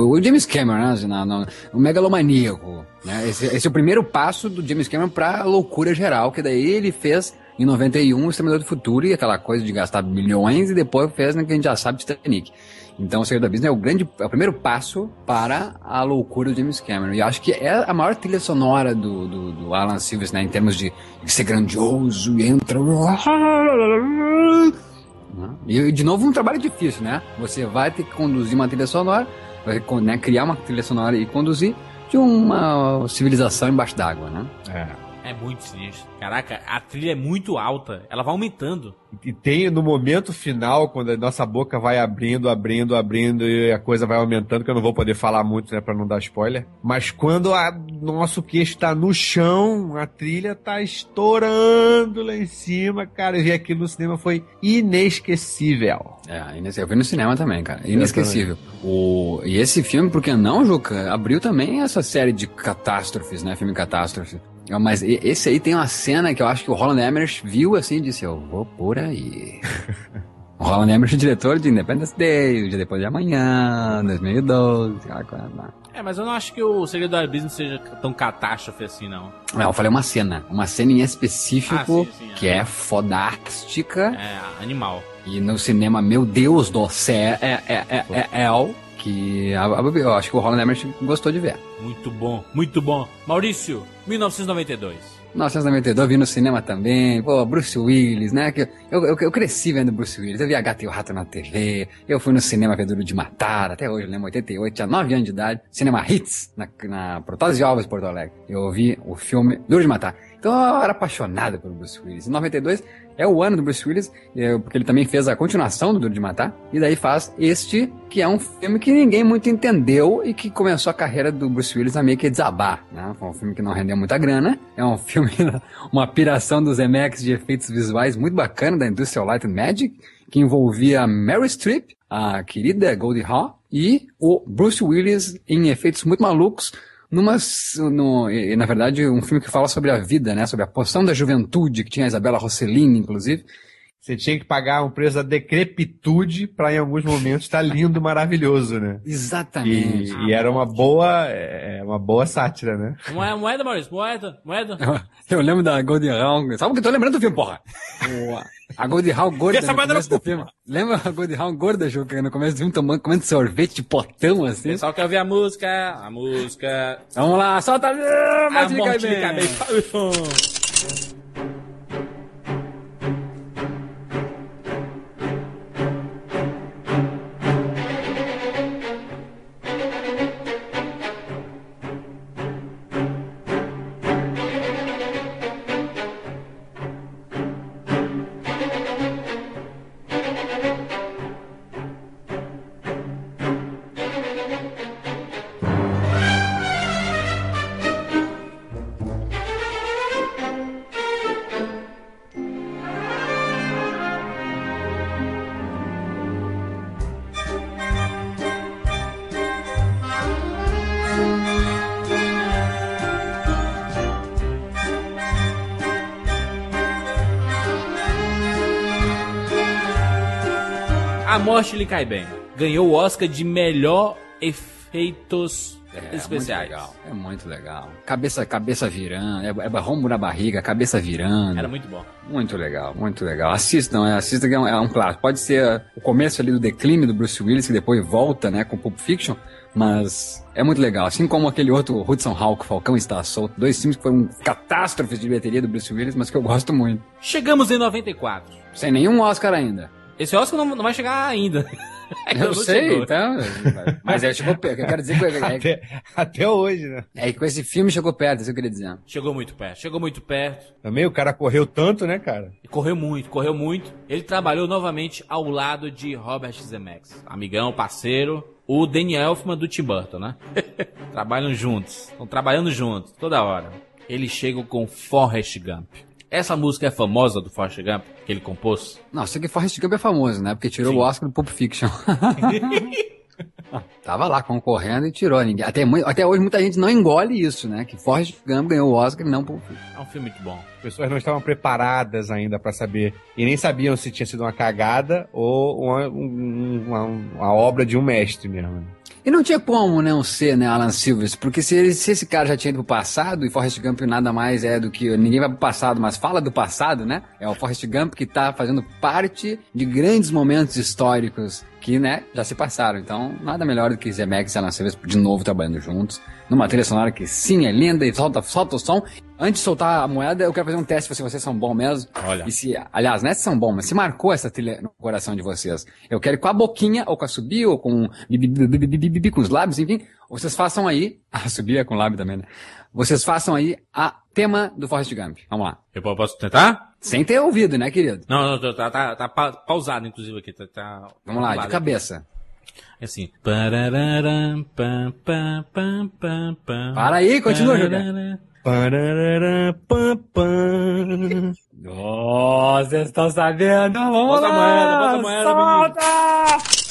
O, James Cameron, né? Na, na, o megalomaníaco. Né? Esse, esse, é o primeiro passo do James Cameron pra loucura geral, que daí ele fez em 91 o Exterminador do Futuro e aquela coisa de gastar milhões e depois fez né, que a gente já sabe Titanic. Então, o Segredo da Business é o grande, é o primeiro passo para a loucura do James Cameron. E acho que é a maior trilha sonora do, do, do Alan Silvers, né, em termos de, de ser grandioso e entra. <laughs> E, de novo, um trabalho difícil, né? Você vai ter que conduzir uma trilha sonora, né, criar uma trilha sonora e conduzir de uma civilização embaixo d'água, né? É. É muito sinistro. Caraca, a trilha é muito alta. Ela vai aumentando. E tem no momento final, quando a nossa boca vai abrindo, abrindo, abrindo e a coisa vai aumentando, que eu não vou poder falar muito, né, pra não dar spoiler. Mas quando a nosso queixo tá no chão, a trilha tá estourando lá em cima, cara. Eu vi aquilo no cinema, foi inesquecível. É, eu vi no cinema também, cara. Inesquecível. O... E esse filme, por que não, Juca? Abriu também essa série de catástrofes, né? Filme catástrofe. Mas esse aí tem uma cena que eu acho que o Roland Emmerich viu assim e disse: Eu vou por aí. o Roland Emmerich, diretor de Independence Day, o dia depois de amanhã, 2012, aquela coisa lá. É, mas eu não acho que o Segredo do Abismo seja tão catástrofe assim, não. Não, eu falei uma cena. Uma cena em específico ah, sim, sim, que é, é fodástica. É, animal. E no cinema, meu Deus do céu, é, é, é, é, é, que eu acho que o Roland Emmerich gostou de ver. Muito bom, muito bom. Maurício, 1992. 1992, eu vi no cinema também. Pô, Bruce Willis, né? Eu, eu, eu cresci vendo Bruce Willis. Eu vi a Gata e o Rato na TV. Eu fui no cinema ver Duro de Matar. Até hoje, eu lembro, 88, tinha 9 anos de idade. Cinema Hits, na, na Protose Alves, Porto Alegre. Eu vi o filme Duro de Matar. Então eu era apaixonado pelo Bruce Willis. Em 92, é o ano do Bruce Willis, é, porque ele também fez a continuação do Duro de Matar, e daí faz este, que é um filme que ninguém muito entendeu e que começou a carreira do Bruce Willis a meio que desabar, né? Foi um filme que não rendeu muita grana, é um <laughs> filme, uma piração dos Emacs de efeitos visuais muito bacana da Industrial Light and Magic, que envolvia Mary Streep, a querida Goldie Hawn, e o Bruce Willis em efeitos muito malucos, numa, no, na verdade, um filme que fala sobre a vida, né? Sobre a poção da juventude, que tinha a Isabela Rossellini, inclusive. Você tinha que pagar um preço da decrepitude para em alguns momentos estar lindo, maravilhoso, né? Exatamente. E, e, era uma boa, é, uma boa sátira, né? Moeda, moeda Maurício, moeda, moeda. <laughs> Eu, lembro da Golden Round. Sabe o que eu tô lembrando do filme, porra? A Goldie Hawn gorda no começo do filme. Lembra a Goldie Hawn gorda, Juca, no começo do filme, tomando, comendo sorvete de potão, assim? O pessoal quer ouvir a música, a música... Vamos lá, solta... Ah, a morte de cabeça. Morte lhe cai bem. Ganhou o Oscar de melhor efeitos é, especiais. É muito legal. É muito legal. Cabeça, cabeça virando, é, é rombo na barriga, cabeça virando. Era muito bom. Muito legal, muito legal. Assistam, é, assistam que é um, é um clássico. Pode ser o começo ali do declínio do Bruce Willis, que depois volta, né, com Pulp Fiction, mas é muito legal. Assim como aquele outro Hudson Hawk, Falcão Está Solto, dois filmes que foram catástrofes de bilheteria do Bruce Willis, mas que eu gosto muito. Chegamos em 94. Sem nenhum Oscar ainda. Esse Oscar não, não vai chegar ainda. <laughs> eu não sei, chegou. então. Mas é, chegou perto. Eu quero dizer que. É, até, até hoje, né? É, com esse filme chegou perto, é isso que eu queria dizer. Chegou muito perto, chegou muito perto. Também o cara correu tanto, né, cara? Correu muito, correu muito. Ele trabalhou novamente ao lado de Robert Zemeckis, amigão, parceiro. O Daniel Elfman do Tim Burton, né? <laughs> Trabalham juntos, estão trabalhando juntos, toda hora. Eles chegam com Forrest Gump. Essa música é famosa do Forrest Gump, que ele compôs? Não, sei que Forrest Gump é famoso, né? Porque tirou Sim. o Oscar do Pulp Fiction. <laughs> Tava lá concorrendo e tirou ninguém. Até, até hoje muita gente não engole isso, né? Que Forrest Gump ganhou o Oscar e não Fiction. É um filme muito bom. As pessoas não estavam preparadas ainda pra saber. E nem sabiam se tinha sido uma cagada ou uma, um- uma, uma obra de um mestre mesmo. E não tinha como não ser, né, Alan Silvers, porque se, ele- se esse cara já tinha ido pro passado, e Forrest Gump nada mais é do que. Ninguém vai pro passado, mas fala do passado, né? É o Forrest Gump que tá fazendo parte de grandes momentos históricos que, né, já se passaram. Então, nada melhor do que Zemeckis e Alan Silvers de novo trabalhando juntos, numa trilha sonora que sim, é linda e solta, solta o som. Antes de soltar a moeda, eu quero fazer um teste se vocês são bons mesmo. Olha. E se, aliás, não é se são bons, mas se marcou essa trilha no coração de vocês. Eu quero com a boquinha, ou com a subir, ou com com os lábios, enfim. Vocês façam aí. <laughs> A subir é com lábio também, né? Vocês façam aí a tema do Forrest Gump. Vamos lá. Eu po- posso tentar? Sem ter ouvido, né, querido? Não, não, tá, tá, tá pa- pausado, inclusive, aqui. Tá, tá Vamos lá, de cabeça. É assim. Para aí, continua, pam, pam. Vocês estão sabendo? Vamos Bota a moeda, bota a moeda, menino.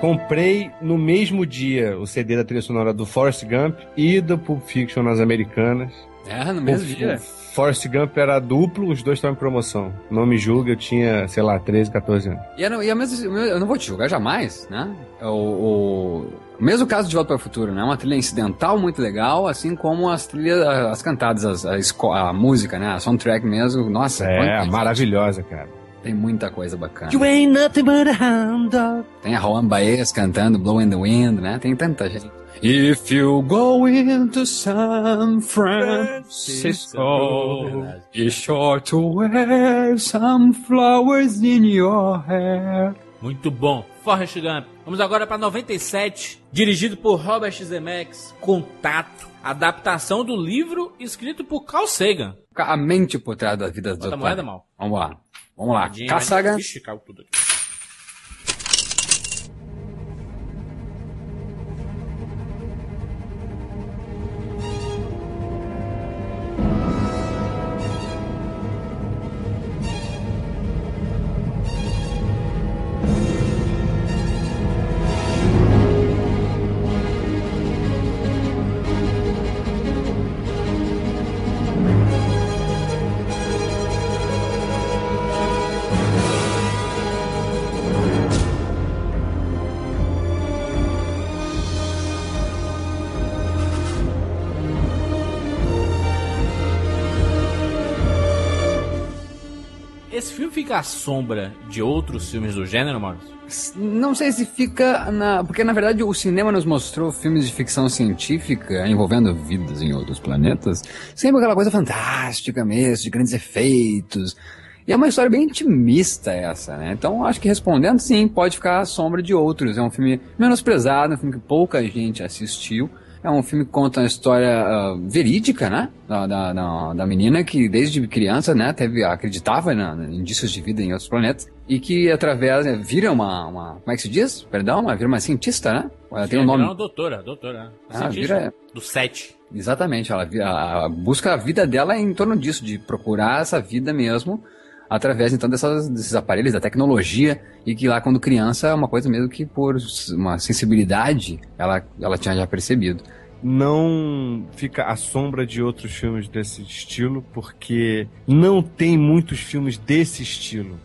Comprei no mesmo dia o CD da trilha sonora do Forrest Gump e do Pulp Fiction nas Americanas. É, no mesmo O- dia. Forrest Gump era duplo, os dois estavam em promoção. Não me julga, eu tinha, sei lá, 13, 14 anos. E, não, e a mesmo, eu não vou te julgar jamais, né? O, o, o mesmo caso de Volta para o Futuro, né? Uma trilha incidental muito legal, assim como as trilhas, as cantadas, as- a, a música, né? A soundtrack mesmo. Nossa, É, maravilhosa, cara. Tem muita coisa bacana. ain't nothing but a hound dog. Tem a Juan Baez cantando Blow in the Wind, né? Tem tanta gente. If you go into San Francisco, be sure to wear some flowers in your hair. Muito bom. Forrest Gump. Vamos agora para 97, dirigido por Robert Zemeckis, Contato, adaptação do livro escrito por Carl Sagan. A mente por trás das vidas Bota do a moeda, mal. Vamos lá. Vamos lá. Caçaga. Ixi, caiu tudo aqui. Fica à sombra de outros filmes do gênero, Maurício? Não sei se fica na. Porque na verdade o cinema nos mostrou filmes de ficção científica envolvendo vidas em outros planetas. Sempre aquela coisa fantástica mesmo, de grandes efeitos. E é uma história bem intimista essa, né? Então acho que respondendo, sim, pode ficar à sombra de outros. É um filme menosprezado, um filme que pouca gente assistiu. É um filme que conta uma história ah, verídica, né? Da, da, da, menina que desde criança, né, teve, acreditava na, em indícios de vida em outros planetas. e que através, né, vira uma, uma, como é que se diz? Perdão, uma, vira uma cientista, né? Ela tem um nome. Não, doutora, doutora. Ah, Cientista vira- Do 7. Exatamente, ela a- a- busca a vida dela em torno disso, de procurar essa vida mesmo, através então dessas, desses aparelhos, da tecnologia, e que lá quando criança é uma coisa mesmo que por uma sensibilidade ela, ela tinha já percebido. não fica à sombra de outros filmes desse estilo, porque não tem muitos filmes desse estilo.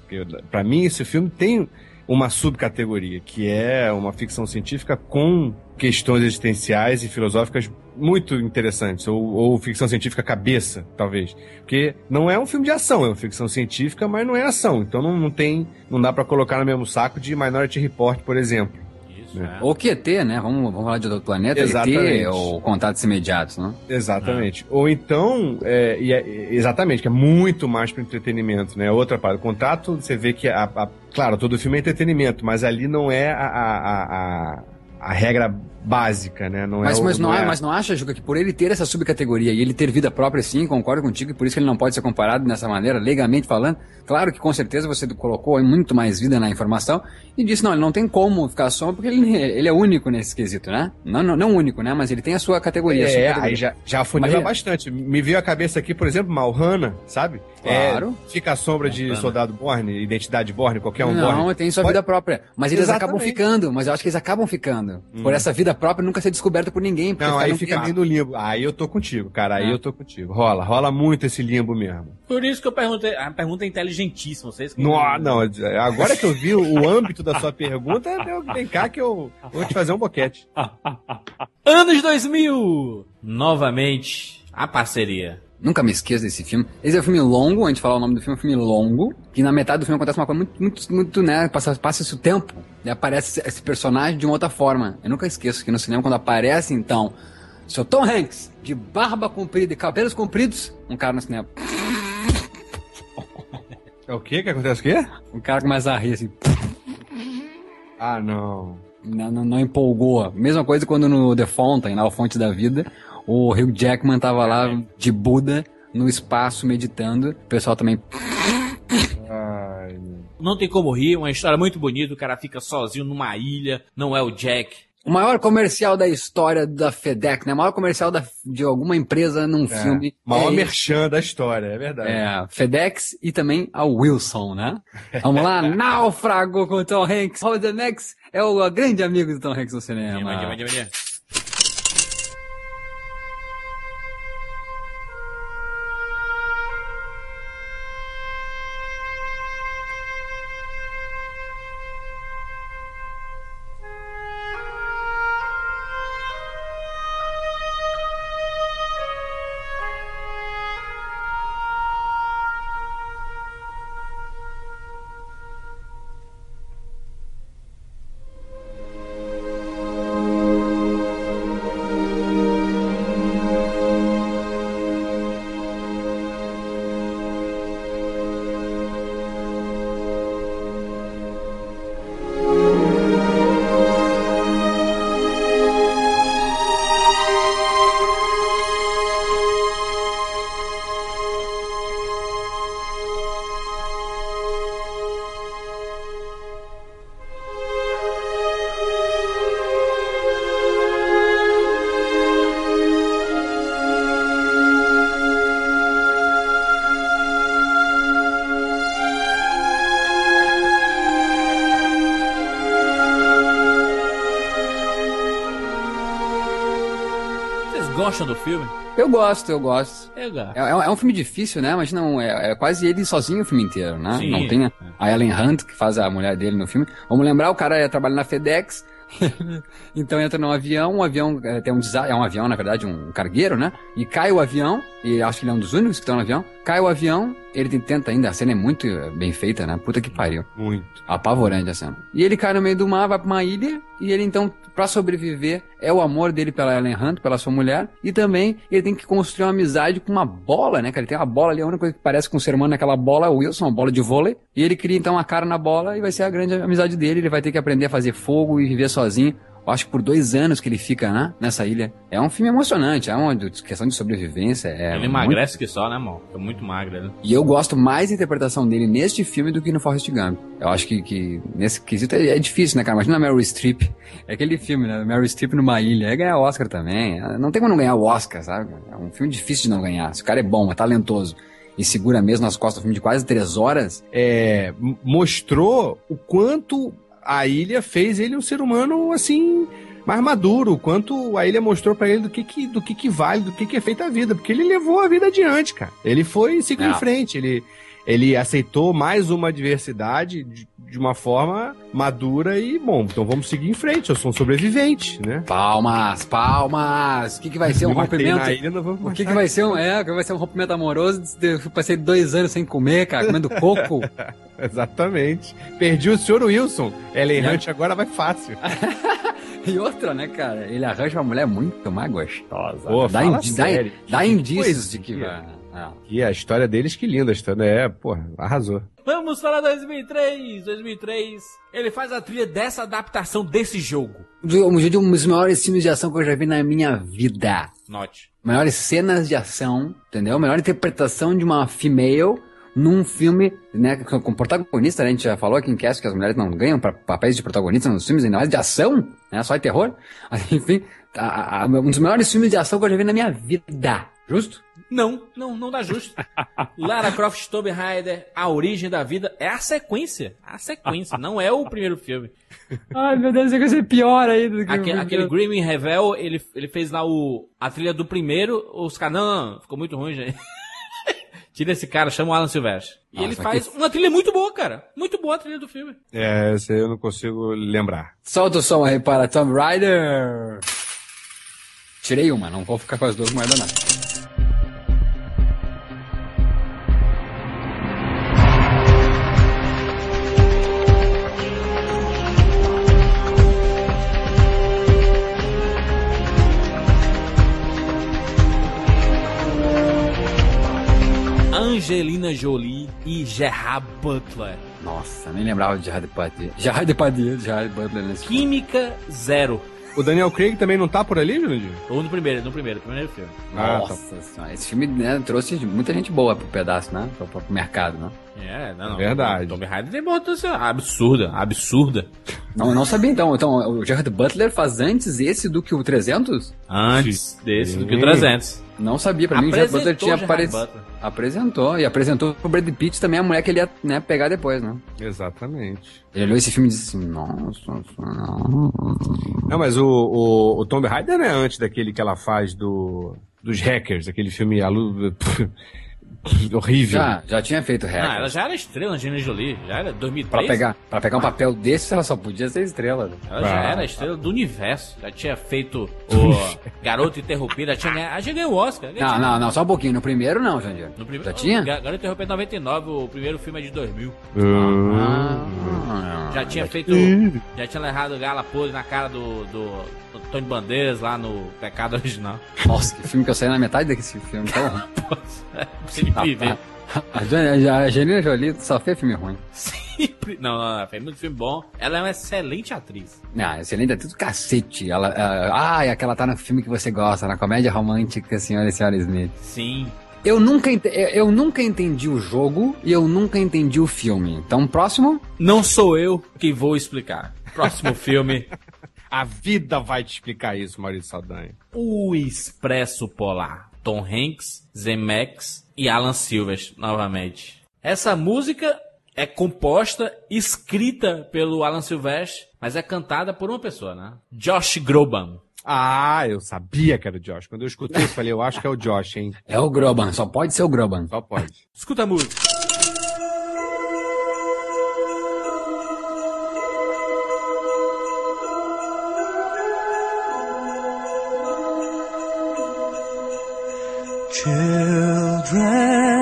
Pra mim, esse filme tem uma subcategoria, que é uma ficção científica com questões existenciais e filosóficas muito interessantes, ou, ou ficção científica cabeça, talvez. Porque não é um filme de ação, é uma ficção científica, mas não é ação. Então não, não tem, não dá pra colocar no mesmo saco de Minority Report, por exemplo. Isso, É. é. Ou QT, né? Vamos, vamos falar de outro planeta, Exatamente. ET ou contatos imediatos, né? Exatamente. Ou então, é, é- exatamente, que é muito mais para entretenimento, né? Outra parte. O contato, você vê que, a, a- claro, todo filme é entretenimento, mas ali não é a, a, a, a- regra básica, né? Não Mas, é o- mas, não, é- é, mas não acha, Juca, que por ele ter essa subcategoria e ele ter vida própria, sim, concordo contigo, e por isso que ele não pode ser comparado dessa maneira, legalmente falando. Claro que com certeza você colocou muito mais vida na informação e disse, não, ele não tem como ficar só porque ele, ele é único nesse quesito, né? Não, não, não único, né? Mas ele tem a sua categoria. a sua É, categoria. aí já, já afunila bastante. Me veio a cabeça aqui, por exemplo, Malhana, sabe? Claro. É, fica a sombra de soldado Borne, identidade Borne, qualquer um não, Borne. tem sua Pode- vida própria. Mas eles acabam Exatamente. ficando, mas eu acho que eles acabam ficando. Por essa vida própria nunca ser descoberta por ninguém. porque Não, aí fica meio no limbo. Aí eu tô contigo, cara. Aí Ah. eu tô contigo. Rola, rola muito esse limbo mesmo. Por isso que eu perguntei. A pergunta é inteligentíssima. Vocês que Não, não, agora que eu vi o âmbito da sua pergunta, eu, vem cá que eu vou te fazer um boquete. <laughs> Anos 2000! Novamente, a parceria. Nunca me esqueço desse filme. Esse é um filme longo, a gente falar o nome do filme, é um filme longo, que na metade do filme acontece uma coisa muito, muito, muito né, passa, passa-se o tempo, e aparece esse- esse personagem de uma outra forma. Eu nunca esqueço que no cinema, quando aparece, então, seu Tom Hanks, de barba comprida e cabelos compridos, um cara no cinema. <laughs> É o quê? Que acontece o quê? Um cara começa a rir, assim, Ah, não. não, não, não empolgou. Mesma coisa quando no The Fountain, na Fonte da Vida, o Hugh Jackman tava lá de Buda, no espaço, meditando, o pessoal também... Ai. Não tem como rir, uma história muito bonita. O cara fica sozinho numa ilha, não é o Jack. O maior comercial da história da FedEx, né? O maior comercial da, de alguma empresa num filme. Maior é, merchan da história, é verdade. é, FedEx e também a Wilson, né? Vamos lá, <laughs> Náufrago com o Tom Hanks. Robert Zemeckis é o grande amigo do Tom Hanks no cinema. Dima, dima, dima, dima. Filme? Eu gosto, eu gosto. Eu gosto. É, é um- é um filme difícil, né? Mas não, é, é quase ele sozinho o filme inteiro, né? Sim. Não tem a, Ellen Hunt, que faz a mulher dele no filme. Vamos lembrar, o cara trabalha na FedEx, <laughs> então entra num avião, um avião é, tem um desastre, é um avião, na verdade, um cargueiro, né? E cai o avião, e acho que ele é um dos únicos que estão no avião, cai o avião, ele tenta ainda, a cena é muito é, bem feita, né? Puta que pariu. Muito. Apavorante a cena. E ele cai no meio do mar, vai pra uma ilha, e ele então, pra sobreviver, é o amor dele pela Ellen Hunt, pela sua mulher, e também ele tem que construir uma amizade com uma bola, né? Ele tem uma bola ali, a única coisa que parece com o ser humano é aquela bola, o Wilson, uma bola de vôlei, e ele cria então a cara na bola e vai ser a grande amizade dele, ele vai ter que aprender a fazer fogo e viver sozinho. Eu acho que por dois anos que ele fica né, nessa ilha. É um filme emocionante, é uma questão de sobrevivência. É Ele muito- emagrece que só, né, irmão? Fica muito magro, né? E eu gosto mais da interpretação dele neste filme do que no Forrest Gump. Eu acho que, que nesse quesito é, é difícil, né, cara? Imagina a Meryl Streep. <laughs> É aquele filme, né? Meryl Streep numa ilha. É ganhar Oscar também. Não tem como não ganhar o Oscar, sabe? É um filme difícil de não ganhar. Se o cara é bom, é talentoso e segura mesmo nas costas um filme de quase três horas, É, mostrou o quanto a ilha fez ele um ser humano, assim, mais maduro. O quanto a ilha mostrou pra ele do que que, do que que vale, do que que é feita a vida. Porque ele levou a vida adiante, cara. Ele foi seguiu É. em frente. Ele, ele aceitou mais uma adversidade de, de uma forma madura e, bom, então vamos seguir em frente. Eu sou um sobrevivente, né? palmas, palmas. O que, que vai ser um rompimento? ilha, O que, que vai ser um, é, o que vai ser um rompimento amoroso? Eu passei dois anos sem comer, cara, comendo coco. <laughs> Exatamente. Perdi o senhor Wilson. Ellen É. Hunt agora vai fácil. <laughs> E outra, né, cara? Ele arranja uma mulher muito mais gostosa. Pô, dá, fala indi- dá, sério. dá indícios de que vai. É. E a história deles, que linda a história. É, porra, arrasou. Vamos falar 2003. 2003. Ele faz a trilha dessa adaptação desse jogo. Um de um dos maiores filmes de ação que eu já vi na minha vida. Note. Maiores cenas de ação, entendeu? Melhor interpretação de uma female num filme, né, com com protagonista, né? A gente já falou aqui em cast que as mulheres não ganham pra, papéis de protagonista nos filmes, ainda mais de ação, né? Só de terror. <laughs> Enfim, a- a- um dos maiores filmes de ação que eu já vi na minha vida. Justo? Não, não, não dá justo. <laughs> Lara Croft Tomb Raider, A Origem da Vida, é a sequência. A sequência, não é o primeiro filme. <laughs> Ai, meu Deus, isso vai ser pior ainda do que Aque- aquele Grim Revel, ele, ele fez lá o, a trilha do primeiro, os caras, não, não, não, ficou muito ruim, gente. <laughs> Tira esse cara, chama o Alan Silvestre. E Nossa, ele faz uma trilha muito boa, cara. Muito boa a trilha do filme. É, esse aí eu não consigo lembrar. Solta o som aí para Tomb Raider. Tirei uma, não vou ficar com as duas moedas não. Angelina Jolie e Gerard Butler. Nossa, nem lembrava de Gerard Depardieu. Gerard Depardieu, Gerard Butler nesse filme. Química Zero. O Daniel Craig também não tá por ali, Jurandir? Ou no primeiro, no primeiro, primeiro filme. Ah, Nossa senhora, esse filme né, trouxe muita gente boa pro pedaço, né? Pro, pro mercado, né? É, não, não. Verdade. Tomb Raider tem importância absurda, absurda. Não, eu não sabia então. Então, o Gerard Butler faz antes esse do que o 300? Antes desse do que o Sim. 300. Não sabia, pra mim o Gerard Butler tinha aparecido. Apresentou, e apresentou pro Brad Pitt também a mulher que ele ia né, pegar depois, né? Exatamente. Ele olhou esse filme e disse assim, nossa, não. Não, mas o, o, o Tomb Raider é antes daquele que ela faz do, dos hackers, aquele filme alu... <laughs> <laughs> horrível. Já, já tinha feito hack. Ah, ela já era estrela, Angelina Jolie. Já era 2003. Pra pegar, pra pegar um papel desse, ela só podia ser estrela. né? Ela já Ah. era estrela do universo. Já tinha feito o <laughs> Garoto Interrompido. Já tinha ganhado. Ah, já ganhou o Oscar. Já Não, tinha- não, não, só um pouquinho. No primeiro não, Jandir. No primeiro, Já tinha? Ga- Garoto Interrompido 99, o primeiro filme é de 2000. Ah, Já tinha feito. Já tinha errado gala podre na cara do, do, do Tony Bandeiras lá no Pecado Original. Nossa, que filme que eu saí na metade desse filme. <laughs> É impossível de ver. A Angelina Jolie só fez filme ruim. Sempre. Não, não, não, fez muito filme bom. Ela é uma excelente atriz. Não, excelente, é tudo cacete. Ela, ah, ah, é aquela tá no filme que você gosta, na comédia romântica, Senhora e Senhora Smith. Sim. Eu nunca, eu nunca entendi o jogo e eu nunca entendi o filme. Então, próximo. Não sou eu que vou explicar. Próximo <laughs> filme. A vida vai te explicar isso, Maurício Saldanha. O Expresso Polar. Tom Hanks, Zemeckis e Alan Silvers, novamente. Essa música é composta, escrita pelo Alan Silvestre, mas é cantada por uma pessoa, né? Josh Groban. Ah, eu sabia que era o Josh. Quando eu escutei, eu falei, eu acho que é o Josh, hein? É o Groban, só pode ser o Groban. Só pode. Escuta a música. Children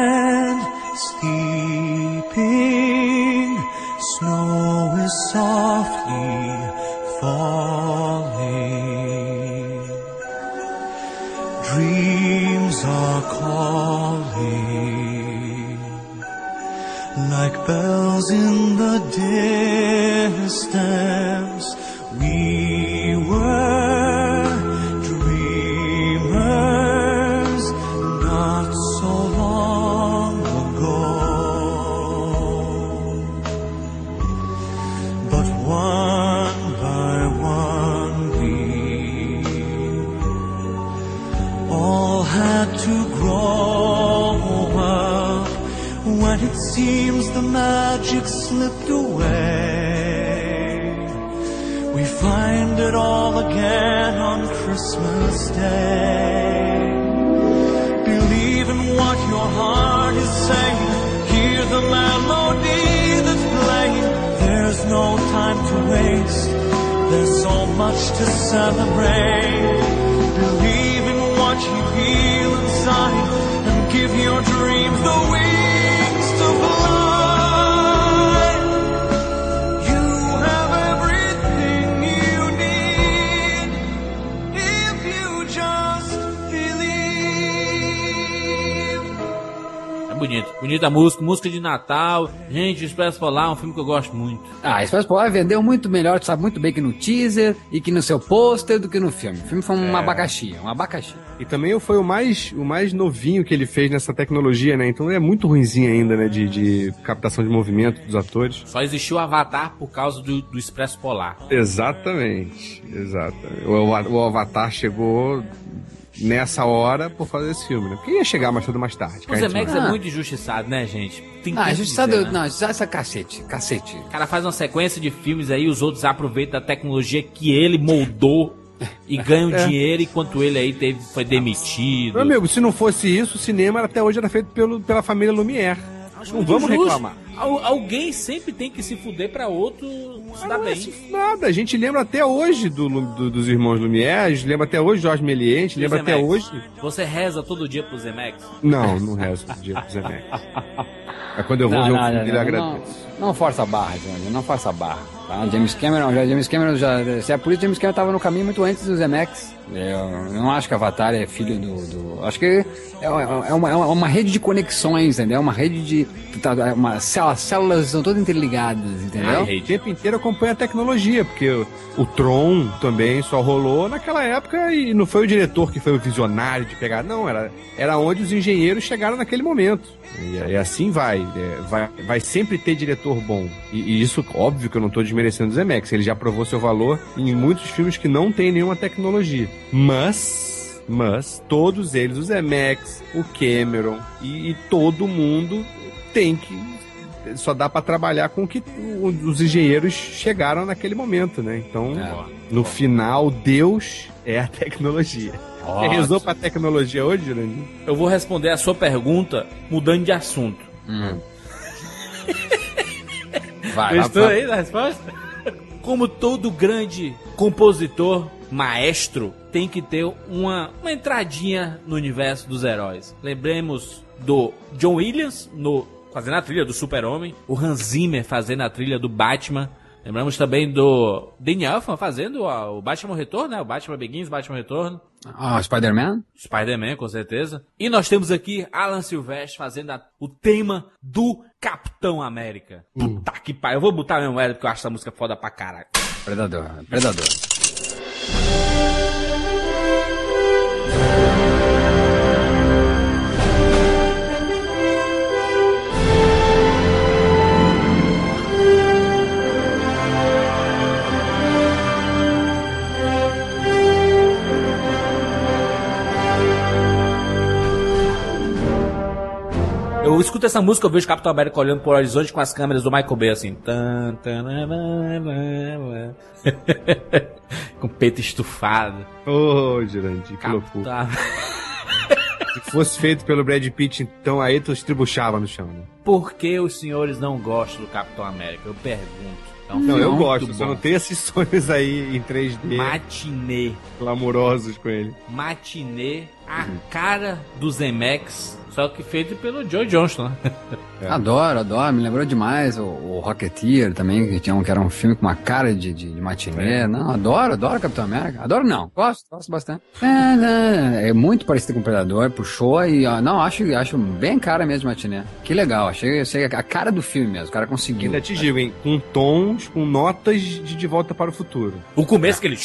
slipped away. We find it all again on Christmas Day. Believe in what your heart is saying. Hear the melody that's playing. There's no time to waste. There's so much to celebrate. Believe in what you feel inside and give your dreams the wings Bonita música, música de Natal. Gente, Expresso Polar é um filme que eu gosto muito. Ah, Expresso Polar vendeu muito melhor, tu sabe muito bem que no teaser e que no seu pôster do que no filme. O filme foi um abacaxi, um abacaxi. E também foi o mais, o mais novinho que ele fez nessa tecnologia, né? Então é muito ruimzinho ainda, né? De, de captação de movimento dos atores. Só existiu o Avatar por causa do, do Expresso Polar. Exatamente, exatamente. O, o Avatar chegou nessa hora por fazer esse filme, né? Porque ia chegar mais cedo mais tarde. O Zemeckis é Ah. muito injustiçado, né, gente? Tem Ah, gente sabe, dizer, né? não, isso é cacete, cacete. O cara faz uma sequência de filmes aí, os outros aproveitam a tecnologia que ele moldou e ganham <laughs> dinheiro, enquanto ele aí teve, foi demitido. Meu amigo, se não fosse isso, o cinema até hoje era feito pelo, pela família Lumière. Acho não vamos justo. reclamar. Al- alguém sempre tem que se fuder pra outro se dar Não é bem. isso Nada, a gente lembra até hoje do, do- dos irmãos Lumière, a gente lembra até hoje Jorge Méliès, a lembra até hoje... Você reza todo dia pro Zemeckis? Não, não rezo todo dia pro Zemeckis. <laughs> É quando eu vou ver o filme eu agradeço. não, não força a barra, Johnny, não força a barra. Tá? James Cameron, já, James Cameron já. Se é por isso, James Cameron tava no caminho muito antes do Zemeckis. Eu, não acho que Avatar é filho do. do- acho que é, é uma, é uma- é uma rede de conexões, entendeu? É uma rede de. tá- é Uma, células, células estão todas interligadas, entendeu? O tempo inteiro acompanha a tecnologia, porque o, o Tron também só rolou naquela época e não foi o diretor que foi o visionário de pegar, não, era, era onde os engenheiros chegaram naquele momento. E, e assim vai, é, vai, vai sempre ter diretor bom. E, e isso, óbvio que eu não estou desmerecendo o Zemeckis, ele já provou seu valor em muitos filmes que não tem nenhuma tecnologia. Mas, mas, todos eles, o Zemeckis, o Cameron e, e todo mundo tem que só dá pra trabalhar com o que os engenheiros chegaram naquele momento, né? Então, no final, Deus é a tecnologia. Você rezou pra tecnologia hoje, Jurandir? Eu vou responder a sua pergunta mudando de assunto. <laughs> Vai, Gostou vai, aí da resposta? Como todo grande compositor, maestro, tem que ter uma, uma entradinha no universo dos heróis. Lembremos do John Williams no, fazendo a trilha do Super-Homem, o Hans Zimmer fazendo a trilha do Batman. Lembramos também do Danny Elfman fazendo o Batman Retorno, né? O Batman Begins, Batman Retorno. Ah, Spider-Man? Spider-Man, com certeza. E nós temos aqui Alan Silvestre fazendo a- o tema do Capitão América. Puta que pariu. Eu vou botar mesmo ela porque eu acho essa música foda pra caralho. Predador, Predador. Escuto essa música, eu vejo o Capitão América olhando pro horizonte com as câmeras do Michael Bay assim. Tan, <laughs> com o peito estufado. Ô, Jurandir, que loucura. <laughs> Se fosse feito pelo Brad Pitt, então aí tu estribuchava no chão, né? Por que os senhores não gostam do Capitão América? Eu pergunto. É um Não, eu gosto, só bom. não tenho esses sonhos aí em 3D Matinê. clamorosos com ele. Matinê, a cara do Zemex, só que feito pelo Joe Johnston, né? <laughs> Adoro, adoro. Me lembrou demais o, o Rocketeer também, que, tinha um, que era um filme com uma cara de, de, de matinê. Não, adoro, adoro Capitão América. Adoro não, gosto, gosto bastante. É, né, é muito parecido com o Predador, puxou e, ó, não, acho, acho bem cara mesmo matinê. Que legal, achei, achei a cara do filme mesmo, o cara conseguiu. Ainda te digo, hein? Com tons, com notas de De Volta para o Futuro. O começo que ele...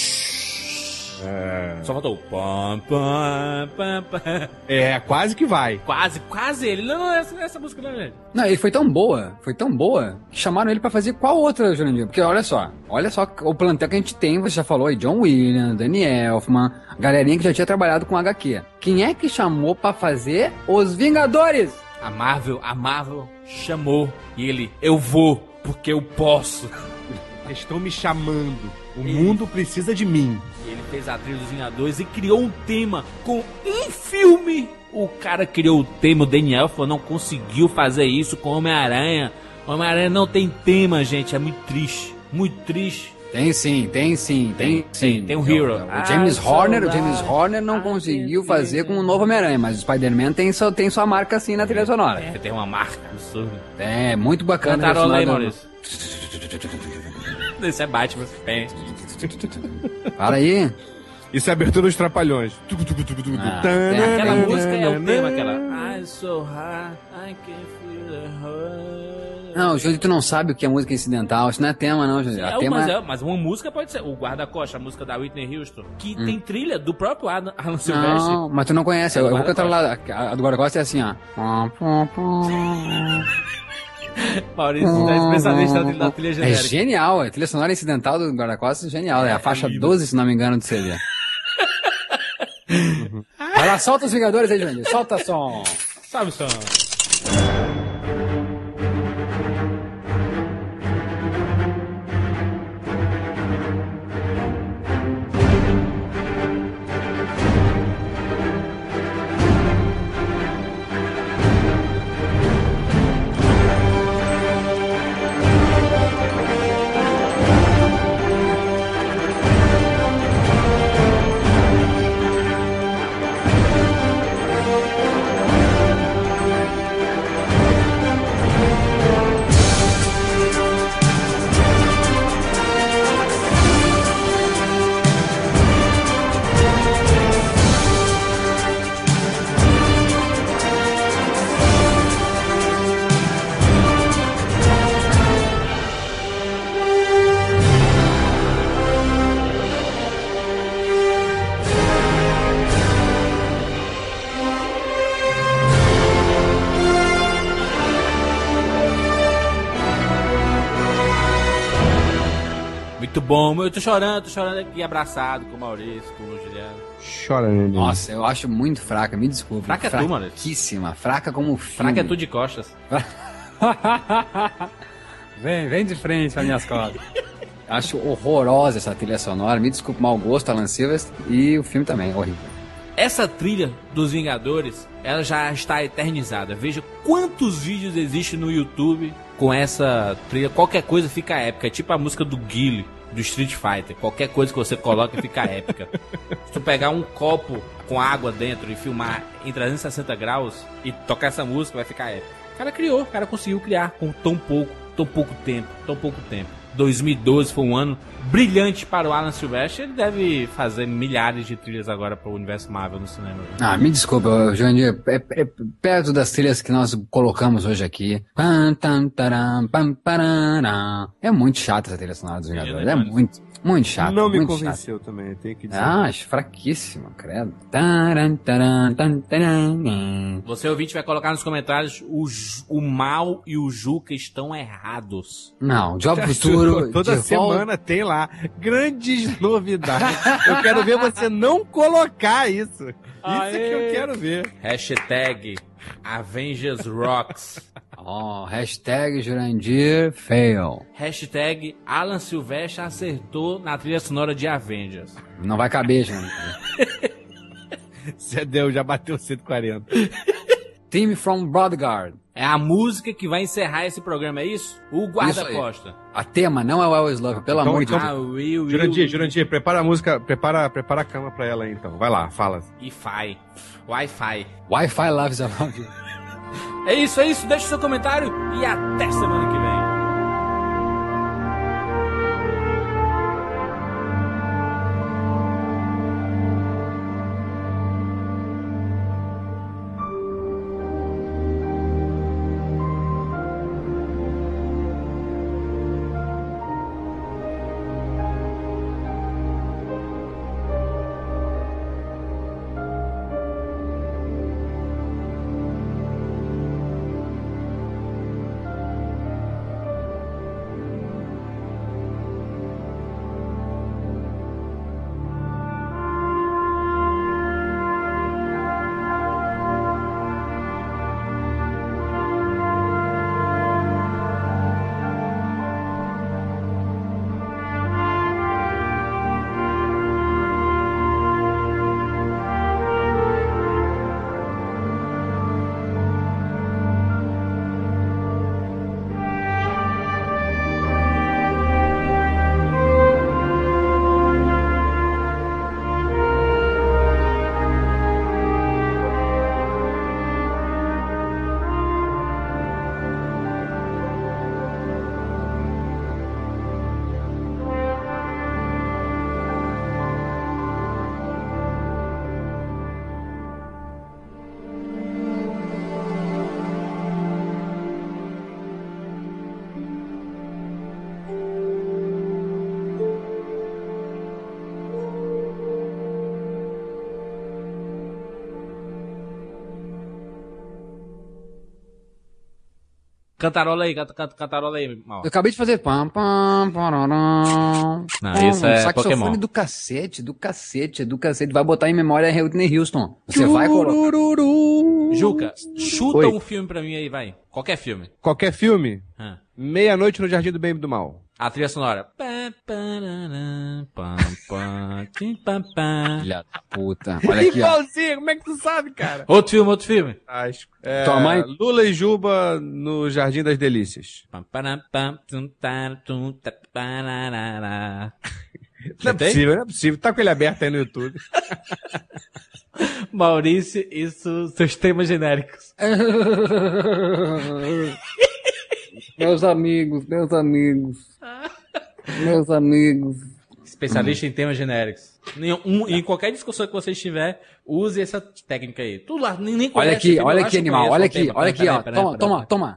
Só faltou o pam, pam, pam, pam. É, quase que vai. Quase, quase ele. Não, não, essa, essa música não é ele. Não, ele foi tão boa, foi tão boa, que chamaram ele pra fazer qual outra, Jurandir? Porque olha só, olha só o plantel que a gente tem, você já falou aí, John Williams, Danny Elfman, galerinha que já tinha trabalhado com HQ. Quem é que chamou pra fazer Os Vingadores? A Marvel, a Marvel chamou. E ele, eu vou, porque eu posso. Estão me chamando. O Isso. mundo precisa de mim. E ele fez a trilha dos Vingadores e criou um tema com um filme. O cara criou o tema, o Daniel falou, não conseguiu fazer isso com Homem-Aranha. Homem-Aranha não tem tema, gente. É muito triste. Muito triste. Tem sim, tem sim, tem, sim. tem um Hero. O, o James Ah, Horner, o. James Horner não Ah, conseguiu fazer com o novo Homem-Aranha, mas o Spider-Man tem, sua- tem sua marca assim na trilha sonora. É, tem uma marca absurda. É, muito bacana. a trilha Cantarola aí, Maurício. <laughs> Esse é Batman. É. <laughs> Para aí. Isso é abertura dos Trapalhões. Ah, Tanana, Aquela música é o tema, aquela. I so high, I can feel the hurt. Não, Júlio, tu não sabe o que é música incidental. Isso não é tema, não, Júlio. É, tema... mas, é- mas uma música pode ser. O Guarda-Costa, a música da Whitney Houston, que tem trilha do próprio Adam, Alan Silvestre. Não, mas tu não conhece. É Eu, vou cantar lá. A do Guarda-Costa é assim, ó. <laughs> <laughs> Maurício é especialista na- na trilha É genérica. genial. A trilha sonora incidental do Guarda-Costas é genial. É a faixa 12, se não me engano, do CD. <laughs> Vai lá, solta os Vingadores aí, Jurandir. Solta som. Sabe, só. Muito bom. Eu tô chorando, tô chorando aqui abraçado com o Maurício, com o Juliano. Chora, neném. Nossa, eu acho muito fraca, me desculpe. Fraca é tu, mano. Fraquíssima, fraca como filme. Fraca é tu de costas. <laughs> Vem, vem de frente para minhas costas. Acho horrorosa essa trilha sonora. Me desculpe, mau gosto, Alan Silvestre. E o filme também, horrível. Essa trilha dos Vingadores, ela já está eternizada. Veja quantos vídeos existem no YouTube com essa trilha. Qualquer coisa fica épica. É tipo a música do Guile, do Street Fighter. Qualquer coisa que você coloca fica <laughs> épica. Se tu pegar um copo com água dentro e filmar em 360 graus e tocar essa música, vai ficar épica. O cara criou, o cara conseguiu criar com tão pouco, tão pouco tempo, tão pouco tempo. 2012 foi um ano brilhante para o Alan Silvestre. Ele deve fazer milhares de trilhas agora para o universo Marvel no cinema. Ah, me desculpa, ô, Joandir. É, é perto das trilhas que nós colocamos hoje aqui. É muito chata essa trilha sonora dos Vingadores. É né, muito, muito chato. Não me muito convenceu também, tenho que dizer. Chato. Ah, acho fraquíssimo, credo. Taran, taran, taran. Você ouvinte vai colocar nos comentários o, o Mal e o Juca estão errados. Não, <laughs> Job Futuro. Toda semana volta- tem lá grandes novidades. eu quero ver você não colocar isso. Isso é que eu quero ver. Hashtag Avengers Rocks. <laughs> Ó, hashtag Jurandir fail. Hashtag Alan Silvestre acertou na trilha sonora de Avengers. Não vai caber, Jurandir. <laughs> Você deu, já bateu 140. Team from Bodyguard. É a música que vai encerrar esse programa, é isso? O guarda-costa. A tema não é o Always Love, pelo Então- amor de então- Deus. Ah, Will, Will. Jurandir, Jurandir, prepara a música, prepara, prepara a cama pra ela aí então. Vai lá, fala. Wi-Fi. Wi-Fi. Wi-Fi loves a love you. É isso, é isso. Deixe seu comentário e até semana que vem. Cantarola aí, canta, canta, cantarola aí, mal. Eu acabei de fazer pam, pam, pararam. Não, isso é saxofone Pokémon. do cacete, do cacete, do cacete. Vai botar em memória a Whitney Houston. Você vai colocar. Juca, chuta Oi. um filme pra mim aí, vai. Qualquer filme. Qualquer filme, Ah. Meia-Noite no Jardim do Bem e do Mal. A trilha sonora. Filha da puta. <laughs> Olha aqui, ó. Igualzinho, como é que tu sabe, cara? Outro filme, outro filme. Acho. É, Tua mãe- Lula e Juba no Jardim das Delícias. Não é possível, não é possível. Tá com ele aberto aí no YouTube. <laughs> Maurício e su- seus temas genéricos. <laughs> meus amigos, meus amigos. Meus amigos. Especialista em temas genéricos. Em, um- em qualquer discussão que você estiver, use essa técnica aí. Tu lá, nem, nem Olha conhece aqui, o filme, eu olha aqui, que animal. Olha aqui, olha aqui, ó. Toma, toma, toma.